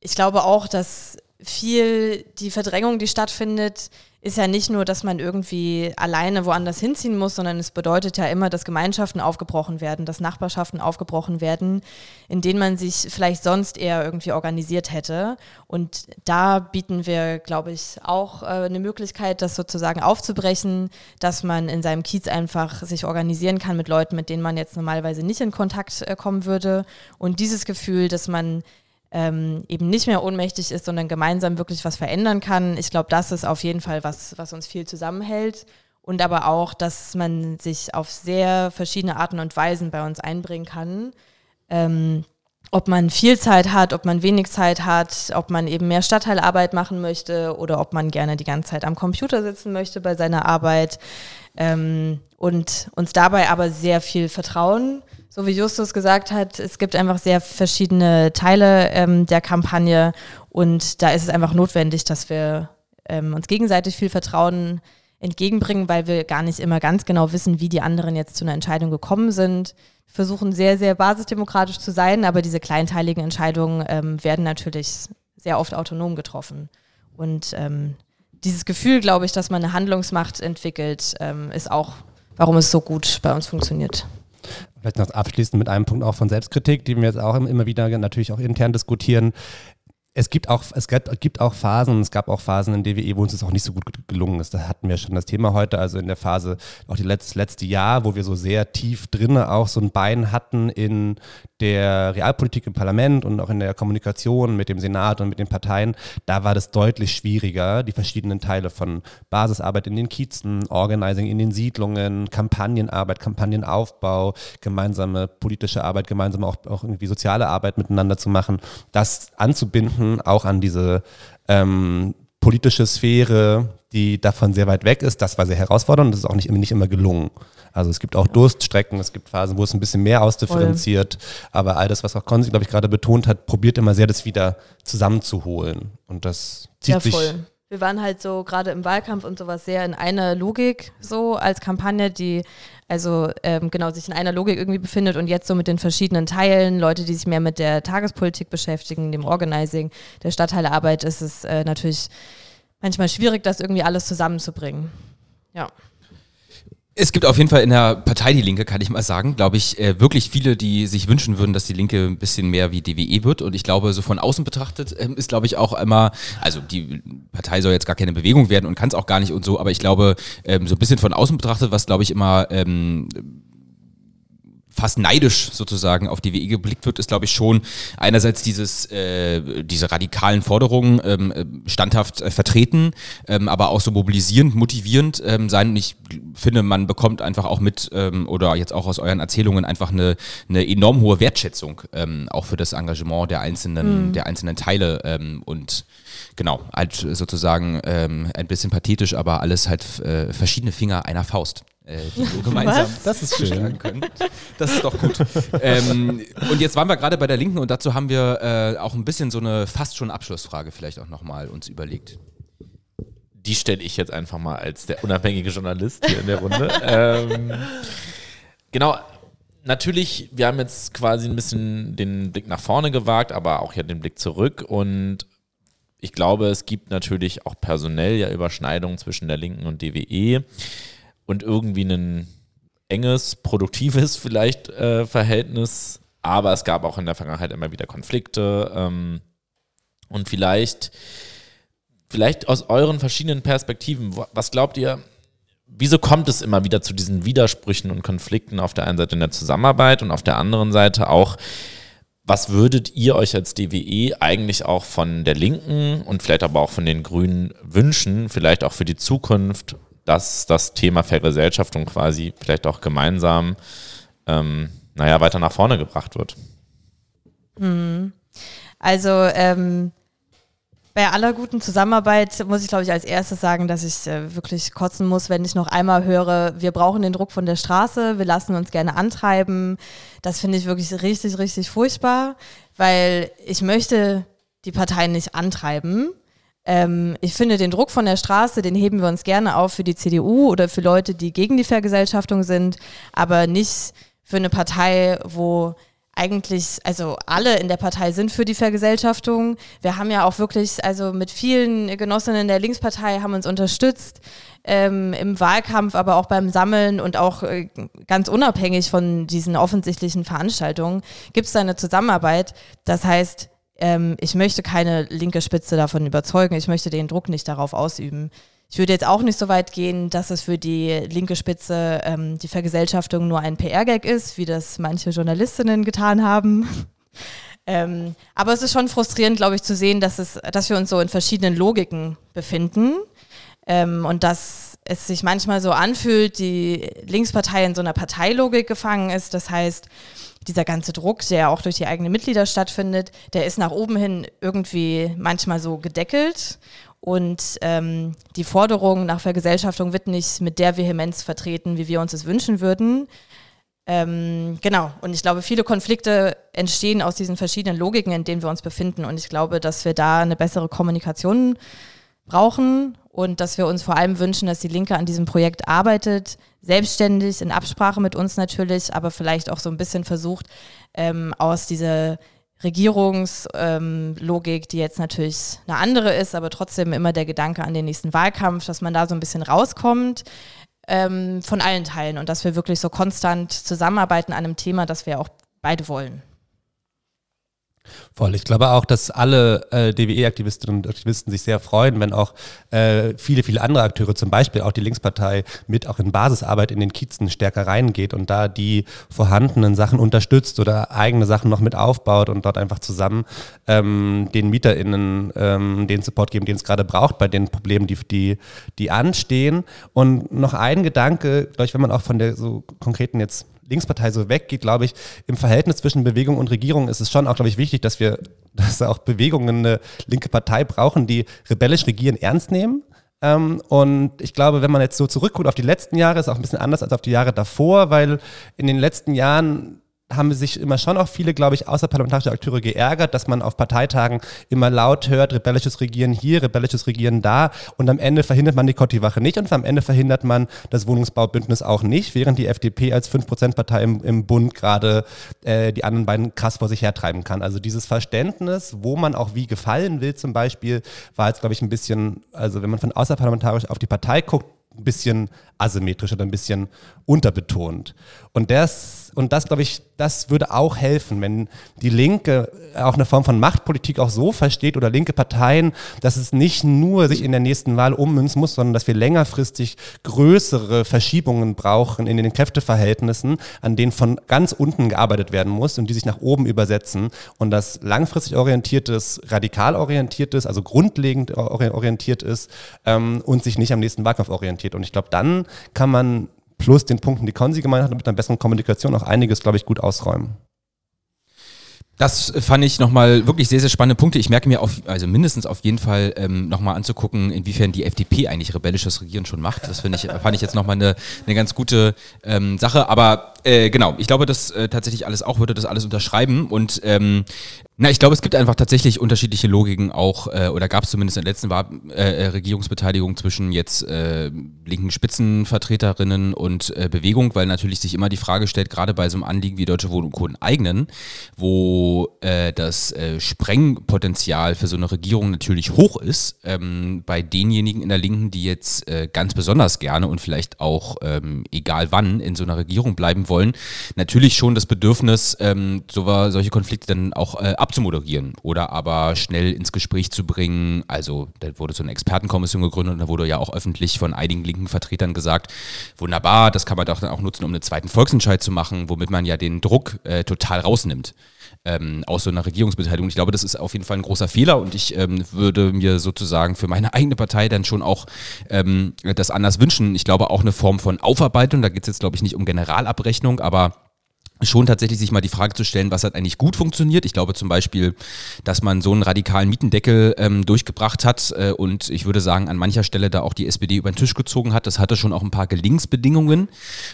ich glaube auch, dass viel die Verdrängung, die stattfindet, ist ja nicht nur, dass man irgendwie alleine woanders hinziehen muss, sondern es bedeutet ja immer, dass Gemeinschaften aufgebrochen werden, dass Nachbarschaften aufgebrochen werden, in denen man sich vielleicht sonst eher irgendwie organisiert hätte. Und da bieten wir, glaube ich, auch äh, eine Möglichkeit, das sozusagen aufzubrechen, dass man in seinem Kiez einfach sich organisieren kann mit Leuten, mit denen man jetzt normalerweise nicht in Kontakt äh, kommen würde. Und dieses Gefühl, dass man ähm, eben nicht mehr ohnmächtig ist, sondern gemeinsam wirklich was verändern kann. Ich glaube, das ist auf jeden Fall was, was uns viel zusammenhält. Und aber auch, dass man sich auf sehr verschiedene Arten und Weisen bei uns einbringen kann. Ähm, ob man viel Zeit hat, ob man wenig Zeit hat, ob man eben mehr Stadtteilarbeit machen möchte oder ob man gerne die ganze Zeit am Computer sitzen möchte bei seiner Arbeit. Ähm, und uns dabei aber sehr viel Vertrauen so wie Justus gesagt hat, es gibt einfach sehr verschiedene Teile ähm, der Kampagne und da ist es einfach notwendig, dass wir ähm, uns gegenseitig viel Vertrauen entgegenbringen, weil wir gar nicht immer ganz genau wissen, wie die anderen jetzt zu einer Entscheidung gekommen sind. Wir versuchen sehr, sehr basisdemokratisch zu sein, aber diese kleinteiligen Entscheidungen ähm, werden natürlich sehr oft autonom getroffen. Und ähm, dieses Gefühl, glaube ich, dass man eine Handlungsmacht entwickelt, ähm, ist auch, warum es so gut bei uns funktioniert. Vielleicht noch abschließend mit einem Punkt auch von Selbstkritik, die wir jetzt auch immer wieder natürlich auch intern diskutieren es gibt auch, es gibt auch Phasen, es gab auch Phasen in DWE, wo uns das auch nicht so gut gelungen ist. Da hatten wir schon das Thema heute, also in der Phase, auch die letzte, letzte Jahr, wo wir so sehr tief drinne auch so ein Bein hatten in der Realpolitik im Parlament und auch in der Kommunikation mit dem Senat und mit den Parteien. Da war das deutlich schwieriger, die verschiedenen Teile von Basisarbeit in den Kiezen, Organizing in den Siedlungen, Kampagnenarbeit, Kampagnenaufbau, gemeinsame politische Arbeit, gemeinsame auch, auch irgendwie soziale Arbeit miteinander zu machen, das anzubinden Gedanken auch an diese ähm, politische Sphäre, die davon sehr weit weg ist. Das war sehr herausfordernd und das ist auch nicht, nicht immer gelungen. Also es gibt auch Durststrecken, es gibt Phasen, wo es ein bisschen mehr ausdifferenziert, Voll. aber all das, was auch Konzi, glaube ich, gerade betont hat, probiert immer sehr, das wieder zusammenzuholen. Und das zieht ja, sich wir waren halt so gerade im Wahlkampf und sowas sehr in einer Logik so als Kampagne, die also ähm, genau sich in einer Logik irgendwie befindet und jetzt so mit den verschiedenen Teilen, Leute, die sich mehr mit der Tagespolitik beschäftigen, dem Organizing, der Stadtteilearbeit, ist es äh, natürlich manchmal schwierig, das irgendwie alles zusammenzubringen. Ja. Es gibt auf jeden Fall in der Partei Die Linke, kann ich mal sagen, glaube ich, äh, wirklich viele, die sich wünschen würden, dass die Linke ein bisschen mehr wie DWE wird. Und ich glaube, so von außen betrachtet ähm, ist, glaube ich, auch immer, also die Partei soll jetzt gar keine Bewegung werden und kann es auch gar nicht und so, aber ich glaube, ähm, so ein bisschen von außen betrachtet, was, glaube ich, immer ähm, fast neidisch sozusagen auf die WE geblickt wird, ist glaube ich schon einerseits dieses äh, diese radikalen Forderungen ähm, äh, standhaft äh, vertreten, ähm, aber auch so mobilisierend, motivierend ähm, sein. Und ich finde, man bekommt einfach auch mit ähm, oder jetzt auch aus euren Erzählungen einfach eine, eine enorm hohe Wertschätzung ähm, auch für das Engagement der einzelnen mhm. der einzelnen Teile ähm, und genau halt sozusagen ähm, ein bisschen pathetisch, aber alles halt äh, verschiedene Finger einer Faust äh, die so <laughs> gemeinsam das ist schön. können. Das ist doch gut. ähm, und jetzt waren wir gerade bei der Linken und dazu haben wir äh, auch ein bisschen so eine fast schon Abschlussfrage vielleicht auch nochmal uns überlegt. Die stelle ich jetzt einfach mal als der unabhängige Journalist hier in der Runde. <laughs> ähm, genau, natürlich, wir haben jetzt quasi ein bisschen den Blick nach vorne gewagt, aber auch ja den Blick zurück und ich glaube, es gibt natürlich auch personell ja Überschneidungen zwischen der Linken und DWE und irgendwie ein enges, produktives <laughs> vielleicht äh, Verhältnis. Aber es gab auch in der Vergangenheit immer wieder Konflikte. Ähm, und vielleicht, vielleicht aus euren verschiedenen Perspektiven, was glaubt ihr, wieso kommt es immer wieder zu diesen Widersprüchen und Konflikten auf der einen Seite in der Zusammenarbeit und auf der anderen Seite auch, was würdet ihr euch als DWE eigentlich auch von der Linken und vielleicht aber auch von den Grünen wünschen, vielleicht auch für die Zukunft, dass das Thema Vergesellschaftung quasi vielleicht auch gemeinsam, ähm, naja, weiter nach vorne gebracht wird. Hm. Also ähm, bei aller guten Zusammenarbeit muss ich, glaube ich, als erstes sagen, dass ich äh, wirklich kotzen muss, wenn ich noch einmal höre, wir brauchen den Druck von der Straße, wir lassen uns gerne antreiben. Das finde ich wirklich richtig, richtig furchtbar, weil ich möchte die Parteien nicht antreiben. Ähm, ich finde, den Druck von der Straße, den heben wir uns gerne auf für die CDU oder für Leute, die gegen die Vergesellschaftung sind, aber nicht für eine Partei, wo eigentlich, also alle in der Partei sind für die Vergesellschaftung. Wir haben ja auch wirklich, also mit vielen Genossinnen der Linkspartei haben uns unterstützt ähm, im Wahlkampf, aber auch beim Sammeln und auch äh, ganz unabhängig von diesen offensichtlichen Veranstaltungen gibt es da eine Zusammenarbeit. Das heißt, ähm, ich möchte keine linke Spitze davon überzeugen, ich möchte den Druck nicht darauf ausüben. Ich würde jetzt auch nicht so weit gehen, dass es für die linke Spitze ähm, die Vergesellschaftung nur ein PR-Gag ist, wie das manche Journalistinnen getan haben. <laughs> ähm, aber es ist schon frustrierend, glaube ich, zu sehen, dass, es, dass wir uns so in verschiedenen Logiken befinden ähm, und dass es sich manchmal so anfühlt, die Linkspartei in so einer Parteilogik gefangen ist. Das heißt, dieser ganze Druck, der auch durch die eigenen Mitglieder stattfindet, der ist nach oben hin irgendwie manchmal so gedeckelt. Und ähm, die Forderung nach Vergesellschaftung wird nicht mit der Vehemenz vertreten, wie wir uns es wünschen würden. Ähm, genau, und ich glaube, viele Konflikte entstehen aus diesen verschiedenen Logiken, in denen wir uns befinden. Und ich glaube, dass wir da eine bessere Kommunikation brauchen und dass wir uns vor allem wünschen, dass die Linke an diesem Projekt arbeitet, selbstständig, in Absprache mit uns natürlich, aber vielleicht auch so ein bisschen versucht, ähm, aus dieser Regierungslogik, ähm, die jetzt natürlich eine andere ist, aber trotzdem immer der Gedanke an den nächsten Wahlkampf, dass man da so ein bisschen rauskommt ähm, von allen Teilen und dass wir wirklich so konstant zusammenarbeiten an einem Thema, das wir auch beide wollen. Voll. Ich glaube auch, dass alle äh, DWE-Aktivistinnen und Aktivisten sich sehr freuen, wenn auch äh, viele, viele andere Akteure, zum Beispiel auch die Linkspartei, mit auch in Basisarbeit in den Kiezen stärker reingeht und da die vorhandenen Sachen unterstützt oder eigene Sachen noch mit aufbaut und dort einfach zusammen ähm, den MieterInnen ähm, den Support geben, den es gerade braucht bei den Problemen, die, die, die anstehen. Und noch ein Gedanke, glaube ich, wenn man auch von der so konkreten jetzt Linkspartei so weggeht, glaube ich, im Verhältnis zwischen Bewegung und Regierung ist es schon auch, glaube ich, wichtig, dass wir, <laughs> dass auch Bewegungen eine linke Partei brauchen, die rebellisch regieren, ernst nehmen. Ähm, und ich glaube, wenn man jetzt so zurückguckt auf die letzten Jahre, ist auch ein bisschen anders als auf die Jahre davor, weil in den letzten Jahren haben sich immer schon auch viele, glaube ich, außerparlamentarische Akteure geärgert, dass man auf Parteitagen immer laut hört, rebellisches Regieren hier, rebellisches Regieren da und am Ende verhindert man die Kotti-Wache nicht und am Ende verhindert man das Wohnungsbaubündnis auch nicht, während die FDP als 5%-Partei im, im Bund gerade äh, die anderen beiden krass vor sich hertreiben kann. Also dieses Verständnis, wo man auch wie gefallen will zum Beispiel, war jetzt, glaube ich, ein bisschen, also wenn man von außerparlamentarisch auf die Partei guckt, ein bisschen asymmetrisch oder ein bisschen unterbetont. Und das, und das glaube ich, das würde auch helfen, wenn die Linke auch eine Form von Machtpolitik auch so versteht oder linke Parteien, dass es nicht nur sich in der nächsten Wahl ummünzen muss, sondern dass wir längerfristig größere Verschiebungen brauchen in den Kräfteverhältnissen, an denen von ganz unten gearbeitet werden muss und die sich nach oben übersetzen und das langfristig orientiertes, radikal orientiertes, also grundlegend orientiert ist ähm, und sich nicht am nächsten Wahlkampf orientiert. Und ich glaube, dann kann man plus den Punkten, die Konsi gemeint hat, mit einer besseren Kommunikation auch einiges, glaube ich, gut ausräumen. Das fand ich nochmal wirklich sehr, sehr spannende Punkte. Ich merke mir auf, also mindestens auf jeden Fall ähm, nochmal anzugucken, inwiefern die FDP eigentlich rebellisches Regieren schon macht. Das finde ich, fand ich jetzt nochmal eine, eine ganz gute ähm, Sache. Aber äh, genau, ich glaube, das äh, tatsächlich alles auch würde das alles unterschreiben. Und ähm, na, ich glaube, es gibt einfach tatsächlich unterschiedliche Logiken auch, äh, oder gab es zumindest in der letzten Wahl, äh, äh, Regierungsbeteiligung zwischen jetzt linken Spitzenvertreterinnen und Bewegung, weil natürlich sich immer die Frage stellt, gerade bei so einem Anliegen wie Deutsche Wohnen und Co. eigenen, wo das Sprengpotenzial für so eine Regierung natürlich hoch ist, ähm, bei denjenigen in der Linken, die jetzt ganz besonders gerne und vielleicht auch ähm, egal wann in so einer Regierung bleiben wollen, natürlich schon das Bedürfnis, ähm, so, solche Konflikte dann auch äh, abzumoderieren oder aber schnell ins Gespräch zu bringen. Also da wurde so eine Expertenkommission gegründet und da wurde ja auch öffentlich von einigen linken Vertretern gesagt, wunderbar, das kann man doch dann auch nutzen, um einen zweiten Volksentscheid zu machen, womit man ja den Druck äh, total rausnimmt. Ähm, aus so einer Regierungsbeteiligung. Ich glaube, das ist auf jeden Fall ein großer Fehler und ich ähm, würde mir sozusagen für meine <laughs> eigene Partei dann schon auch ähm, das anders wünschen. Ich glaube auch eine Form von Aufarbeitung, da geht es jetzt, glaube ich, nicht um Generalabrechnung, aber schon tatsächlich sich mal die Frage zu stellen, was hat eigentlich gut funktioniert. Ich glaube zum Beispiel, dass man so einen radikalen Mietendeckel ähm, durchgebracht hat äh, und ich würde sagen, an mancher Stelle da auch die SPD über den Tisch gezogen hat. Das hatte schon auch ein paar Gelingsbedingungen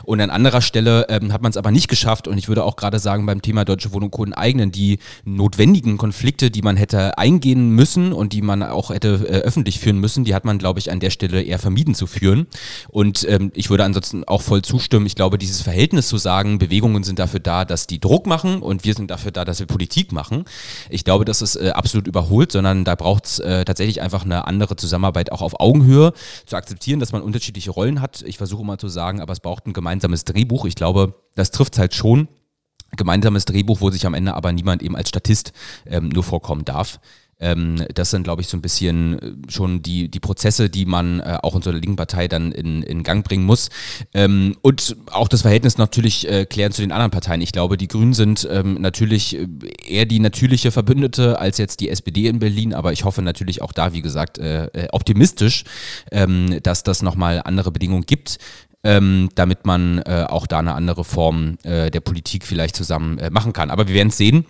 und an anderer Stelle ähm, hat man es aber nicht geschafft und ich würde auch gerade sagen, beim Thema Deutsche Wohnung Kunden eigenen, die notwendigen Konflikte, die man hätte eingehen müssen und die man auch hätte äh, öffentlich führen müssen, die hat man, glaube ich, an der Stelle eher vermieden zu führen. Und ähm, ich würde ansonsten auch voll zustimmen. Ich glaube, dieses Verhältnis zu sagen, Bewegungen sind dafür da, dass die Druck machen und wir sind dafür da, dass wir Politik machen. Ich glaube, das ist äh, absolut überholt, sondern da braucht es äh, tatsächlich einfach eine andere Zusammenarbeit auch auf Augenhöhe, zu akzeptieren, dass man unterschiedliche Rollen hat. Ich versuche mal zu sagen, aber es braucht ein gemeinsames Drehbuch. Ich glaube, das trifft es halt schon gemeinsames Drehbuch, wo sich am Ende aber niemand eben als Statist ähm, nur vorkommen darf. Ähm, das sind, glaube ich, so ein bisschen äh, schon die, die Prozesse, die man äh, auch in so einer linken Partei dann in, in Gang bringen muss. Ähm, und auch das Verhältnis natürlich äh, klären zu den anderen Parteien. Ich glaube, die Grünen sind ähm, natürlich äh, eher die natürliche Verbündete als jetzt die SPD in Berlin, aber ich hoffe natürlich auch da, wie gesagt, äh, äh optimistisch, ähm, dass das nochmal andere Bedingungen gibt. Ähm, damit man äh, auch da eine andere Form äh, der Politik vielleicht zusammen äh, machen kann. Aber wir werden sehen,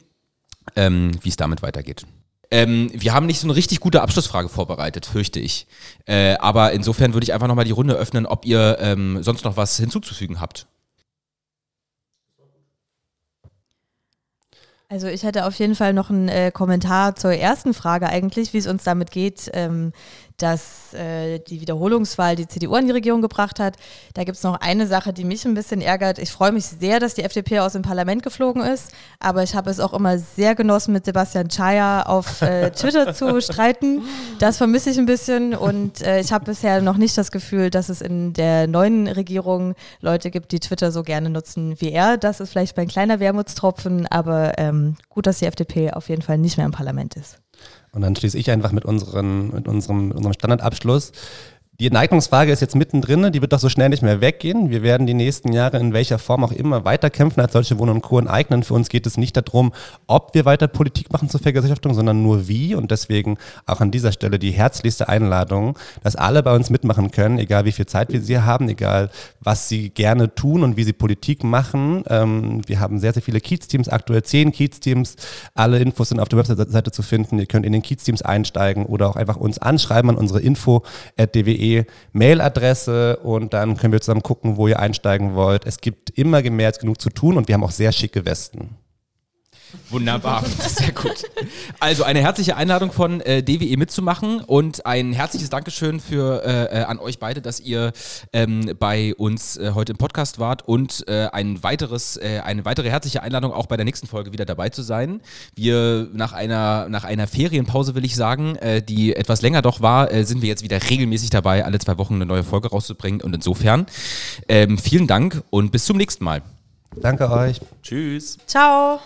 ähm, wie es damit weitergeht. Ähm, wir haben nicht so eine richtig gute Abschlussfrage vorbereitet, fürchte ich. Äh, aber insofern würde ich einfach nochmal die Runde öffnen, ob ihr ähm, sonst noch was hinzuzufügen habt. Also ich hätte auf jeden Fall noch einen äh, Kommentar zur ersten Frage eigentlich, wie es uns damit geht, ähm, dass äh, die Wiederholungswahl die CDU an die Regierung gebracht hat. Da gibt es noch eine Sache, die mich ein bisschen ärgert. Ich freue mich sehr, dass die FDP aus dem Parlament geflogen ist, aber ich habe es auch immer sehr genossen, mit Sebastian Chaya auf äh, <laughs> Twitter zu streiten. Das vermisse ich ein bisschen und äh, ich habe bisher noch nicht das Gefühl, dass es in der neuen Regierung Leute gibt, die Twitter so gerne nutzen wie er. Das ist vielleicht ein kleiner Wermutstropfen, aber ähm, gut, dass die FDP auf jeden Fall nicht mehr im Parlament ist. Und dann schließe ich einfach mit, unseren, mit unserem, mit unserem Standardabschluss. Die Enteignungsfrage ist jetzt mittendrin, die wird doch so schnell nicht mehr weggehen. Wir werden die nächsten Jahre in welcher Form auch immer weiterkämpfen als solche Wohn- und Co. enteignen. Für uns geht es nicht darum, ob wir weiter Politik machen zur Vergesellschaftung, sondern nur wie. Und deswegen auch an dieser Stelle die herzlichste Einladung, dass alle bei uns mitmachen können, egal wie viel Zeit wir sie haben, egal was sie gerne tun und wie sie Politik machen. Ähm, wir haben sehr, sehr viele Kiez-Teams, aktuell zehn Kiez-Teams. Alle Infos sind auf der Webseite zu finden. Ihr könnt in den Kiez-Teams einsteigen oder auch einfach uns anschreiben an unsere info.dwe Mailadresse und dann können wir zusammen gucken, wo ihr einsteigen wollt. Es gibt immer mehr genug zu tun und wir haben auch sehr schicke Westen. Wunderbar, <laughs> sehr gut. Also eine herzliche Einladung von äh, DWE mitzumachen und ein herzliches Dankeschön für, äh, äh, an euch beide, dass ihr ähm, bei uns äh, heute im Podcast wart und äh, ein weiteres, äh, eine weitere herzliche Einladung auch bei der nächsten Folge wieder dabei zu sein. Wir nach einer, nach einer Ferienpause will ich sagen, äh, die etwas länger doch war, äh, sind wir jetzt wieder regelmäßig dabei, alle zwei Wochen eine neue Folge rauszubringen und insofern ähm, vielen Dank und bis zum nächsten Mal. Danke euch. Tschüss. Ciao.